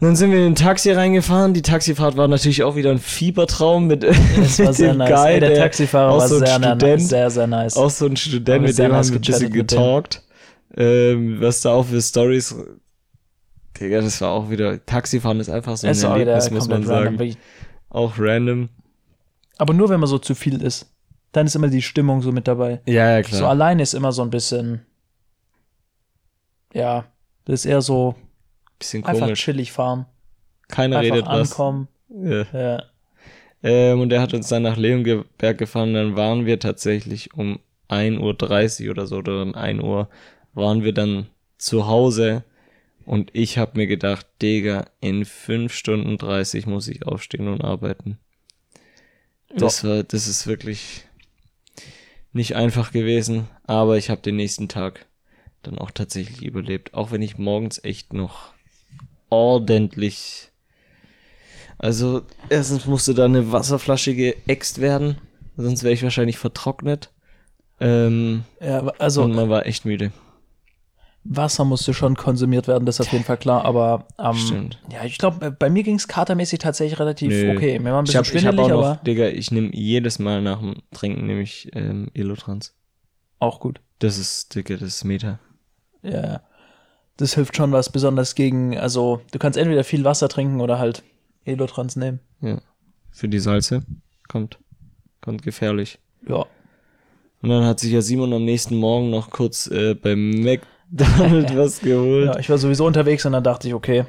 S1: Dann sind wir in ein Taxi reingefahren. Die Taxifahrt war natürlich auch wieder ein Fiebertraum mit,
S2: Es war sehr
S1: dem
S2: nice.
S1: Guy,
S2: Ey, der Taxifahrer
S1: auch
S2: war
S1: so ein
S2: sehr, sehr,
S1: Student,
S2: sehr, sehr nice.
S1: auch so ein Student,
S2: Haben
S1: mit dem haben
S2: nice
S1: wir ein bisschen getalkt. Ähm, was da auch für Stories. Digga, das war auch wieder. Taxifahren ist einfach so ein
S2: Es
S1: Erlebnis, muss man
S2: random,
S1: sagen.
S2: wirklich.
S1: Auch random.
S2: Aber nur wenn man so zu viel ist. Dann ist immer die Stimmung so mit dabei.
S1: Ja, ja, klar.
S2: So alleine ist immer so ein bisschen. Ja, das ist eher so
S1: bisschen
S2: einfach
S1: komisch.
S2: chillig fahren.
S1: Keiner
S2: Einfach
S1: redet was.
S2: ankommen.
S1: Ja.
S2: Ja.
S1: Ähm, und er hat uns dann nach Leonberg gefahren. Dann waren wir tatsächlich um 1.30 Uhr oder so, oder um 1 Uhr waren wir dann zu Hause. Und ich habe mir gedacht, Digga, in 5 Stunden 30 muss ich aufstehen und arbeiten. Das war, das ist wirklich nicht einfach gewesen, aber ich habe den nächsten Tag dann auch tatsächlich überlebt, auch wenn ich morgens echt noch ordentlich also erstens musste da eine Wasserflasche geäxt werden, sonst wäre ich wahrscheinlich vertrocknet. Ähm,
S2: Ja, also
S1: und man war echt müde.
S2: Wasser musste schon konsumiert werden, das ist auf jeden Fall klar, aber ähm, ja, ich glaube, bei mir ging es katermäßig tatsächlich relativ
S1: Nö.
S2: okay. Mir war ein
S1: Ich
S2: bisschen
S1: habe ich hab auch noch, Digga, ich nehme jedes Mal nach dem Trinken nehme ich ähm, Elotrans.
S2: auch gut.
S1: Das ist, Digga, das ist Meta.
S2: Ja. Das hilft schon was, besonders gegen, also du kannst entweder viel Wasser trinken oder halt Elotrans nehmen.
S1: Ja. Für die Salze. Kommt. Kommt gefährlich.
S2: Ja.
S1: Und dann hat sich ja Simon am nächsten Morgen noch kurz äh, beim McDonald's was geholt.
S2: ja, ich war sowieso unterwegs und dann dachte ich, okay,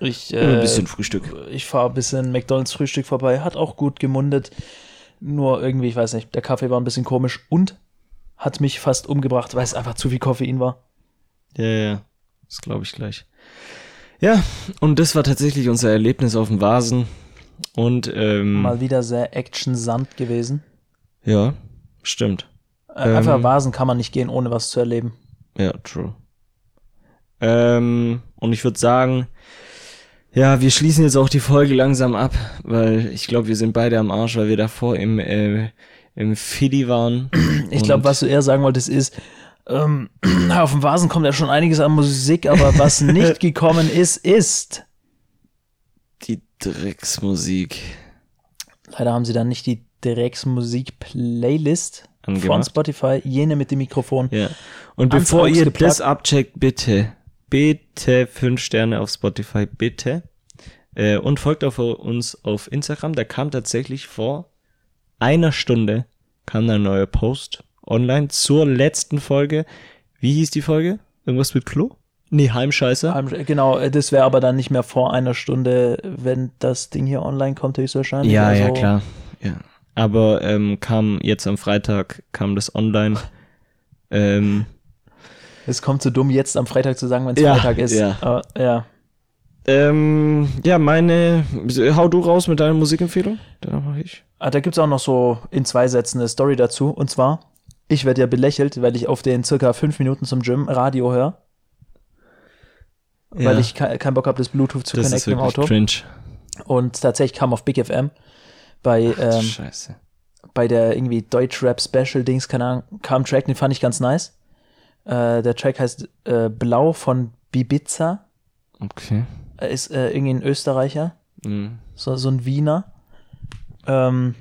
S2: ich,
S1: Und ein
S2: äh,
S1: bisschen Frühstück.
S2: ich fahre ein bisschen McDonalds Frühstück vorbei, hat auch gut gemundet. Nur irgendwie, ich weiß nicht, der Kaffee war ein bisschen komisch und hat mich fast umgebracht, weil es einfach zu viel Koffein war.
S1: Ja, ja. Das glaube ich gleich. Ja, und das war tatsächlich unser Erlebnis auf dem Vasen. Und ähm,
S2: Mal wieder sehr actionsand gewesen.
S1: ja, stimmt.
S2: Äh, Einfach
S1: Ähm.
S2: Vasen kann man nicht gehen, ohne was zu erleben.
S1: Ja, true. Ähm, und ich würde sagen, ja, wir schließen jetzt auch die Folge langsam ab, weil ich glaube, wir sind beide am Arsch, weil wir davor im, äh, im Fiddy waren.
S2: Ich glaube, was du eher sagen wolltest, ist, ähm, auf dem Vasen kommt ja schon einiges an Musik, aber was nicht gekommen ist, ist.
S1: Die Drecksmusik
S2: Leider haben sie dann nicht die Drecksmusik-Playlist von. Spotify, jene mit dem Mikrofon.
S1: Ja. Und bevor ihr das abcheckt, bitte, bitte fünf Sterne auf Spotify, bitte. Äh, und folgt auf uns auf Instagram. Da kam tatsächlich vor einer Stunde kam ein neuer Post online zur letzten Folge. Wie hieß die Folge? Irgendwas mit Klo? Nee, Heimscheiße.
S2: Heim- Genau, äh, das wäre aber dann nicht mehr vor einer Stunde, wenn das Ding hier online kommt, höchstwahrscheinlich.
S1: Ja,
S2: Also,
S1: ja, klar. Ja. Aber ähm, kam jetzt am Freitag, kam das online. ähm,
S2: Es kommt zu dumm, jetzt am Freitag zu sagen, wenn es
S1: Ja,
S2: Freitag ist.
S1: ja.
S2: Aber, ja.
S1: ähm, ja, meine, hau du raus mit deiner Musikempfehlung. Dann mache ich.
S2: Ah, da gibt's auch noch so in zwei Sätzen eine Story dazu. Und zwar, ich werde ja belächelt, weil ich auf den circa fünf Minuten zum Gym Radio höre. Weil
S1: Ja.
S2: ich ke keinen Bock habe, das Bluetooth zu
S1: Das ist
S2: connecten im Auto.
S1: cringe.
S2: Und tatsächlich kam auf Big FM bei, ähm,
S1: Scheiße.
S2: bei der irgendwie Deutschrap Special Dings, keine Ahnung, kam ein Track, den fand ich ganz nice. Äh, der Track heißt äh, Blau von Bibiza.
S1: Okay.
S2: Er ist äh, irgendwie ein Österreicher.
S1: Mhm.
S2: so, so ein Wiener. Ähm,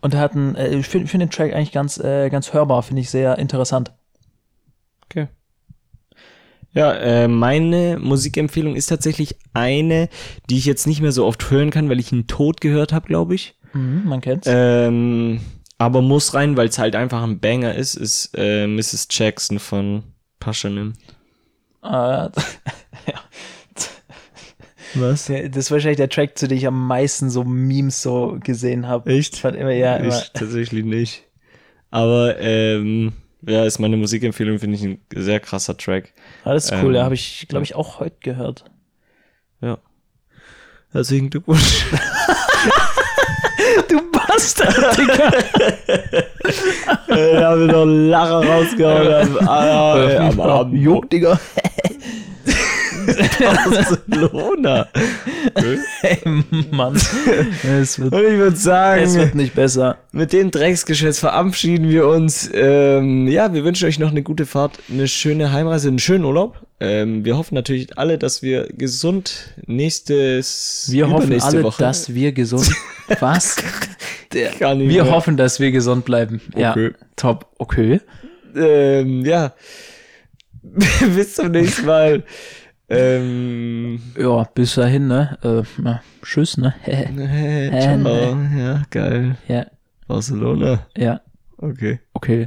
S2: und er hat einen, äh, ich finde find den Track eigentlich ganz, äh, ganz hörbar, finde ich sehr interessant.
S1: Okay. Ja, äh, meine Musikempfehlung ist tatsächlich eine, die ich jetzt nicht mehr so oft hören kann, weil ich ihn tot gehört habe, glaube ich.
S2: Mhm, man kennt's.
S1: Ähm, aber muss rein, weil es halt einfach ein Banger ist, ist äh, Mrs. Jackson von Paschanim.
S2: Ja.
S1: Was?
S2: Das ist wahrscheinlich der Track, zu dem ich am meisten so Memes so gesehen habe.
S1: Echt?
S2: Ich fand immer, ja, immer.
S1: Ich tatsächlich nicht. Aber ähm, ja, ist meine Musikempfehlung, finde ich ein sehr krasser Track.
S2: Alles ist cool,
S1: ähm,
S2: ja, habe ich, glaube ich, auch heute gehört.
S1: Ja. Herzlichen Glückwunsch.
S2: Du Bastard, Digga.
S1: da haben wir noch Lacher rausgehauen. Ah, ey, am Abend.
S2: Juck, Digga.
S1: Barcelona.
S2: Ey, Mann. Es wird,
S1: Und ich würde sagen,
S2: es wird nicht besser.
S1: mit dem Drecksgeschätz verabschieden wir uns. Ähm, ja, wir wünschen euch noch eine gute Fahrt, eine schöne Heimreise, einen schönen Urlaub. Ähm, wir hoffen natürlich alle, dass wir gesund nächstes
S2: Wir hoffen alle,
S1: Woche.
S2: dass wir gesund. Was? Der, wir
S1: mehr.
S2: hoffen, dass wir gesund bleiben. Ja,
S1: Okay.
S2: top. Okay.
S1: ähm, ja. Bis zum nächsten Mal. Ähm,
S2: Ja, bis dahin, ne? Äh, na, tschüss, ne?
S1: ciao. Ja, geil.
S2: ja,
S1: Barcelona.
S2: ja,
S1: Okay.
S2: okay.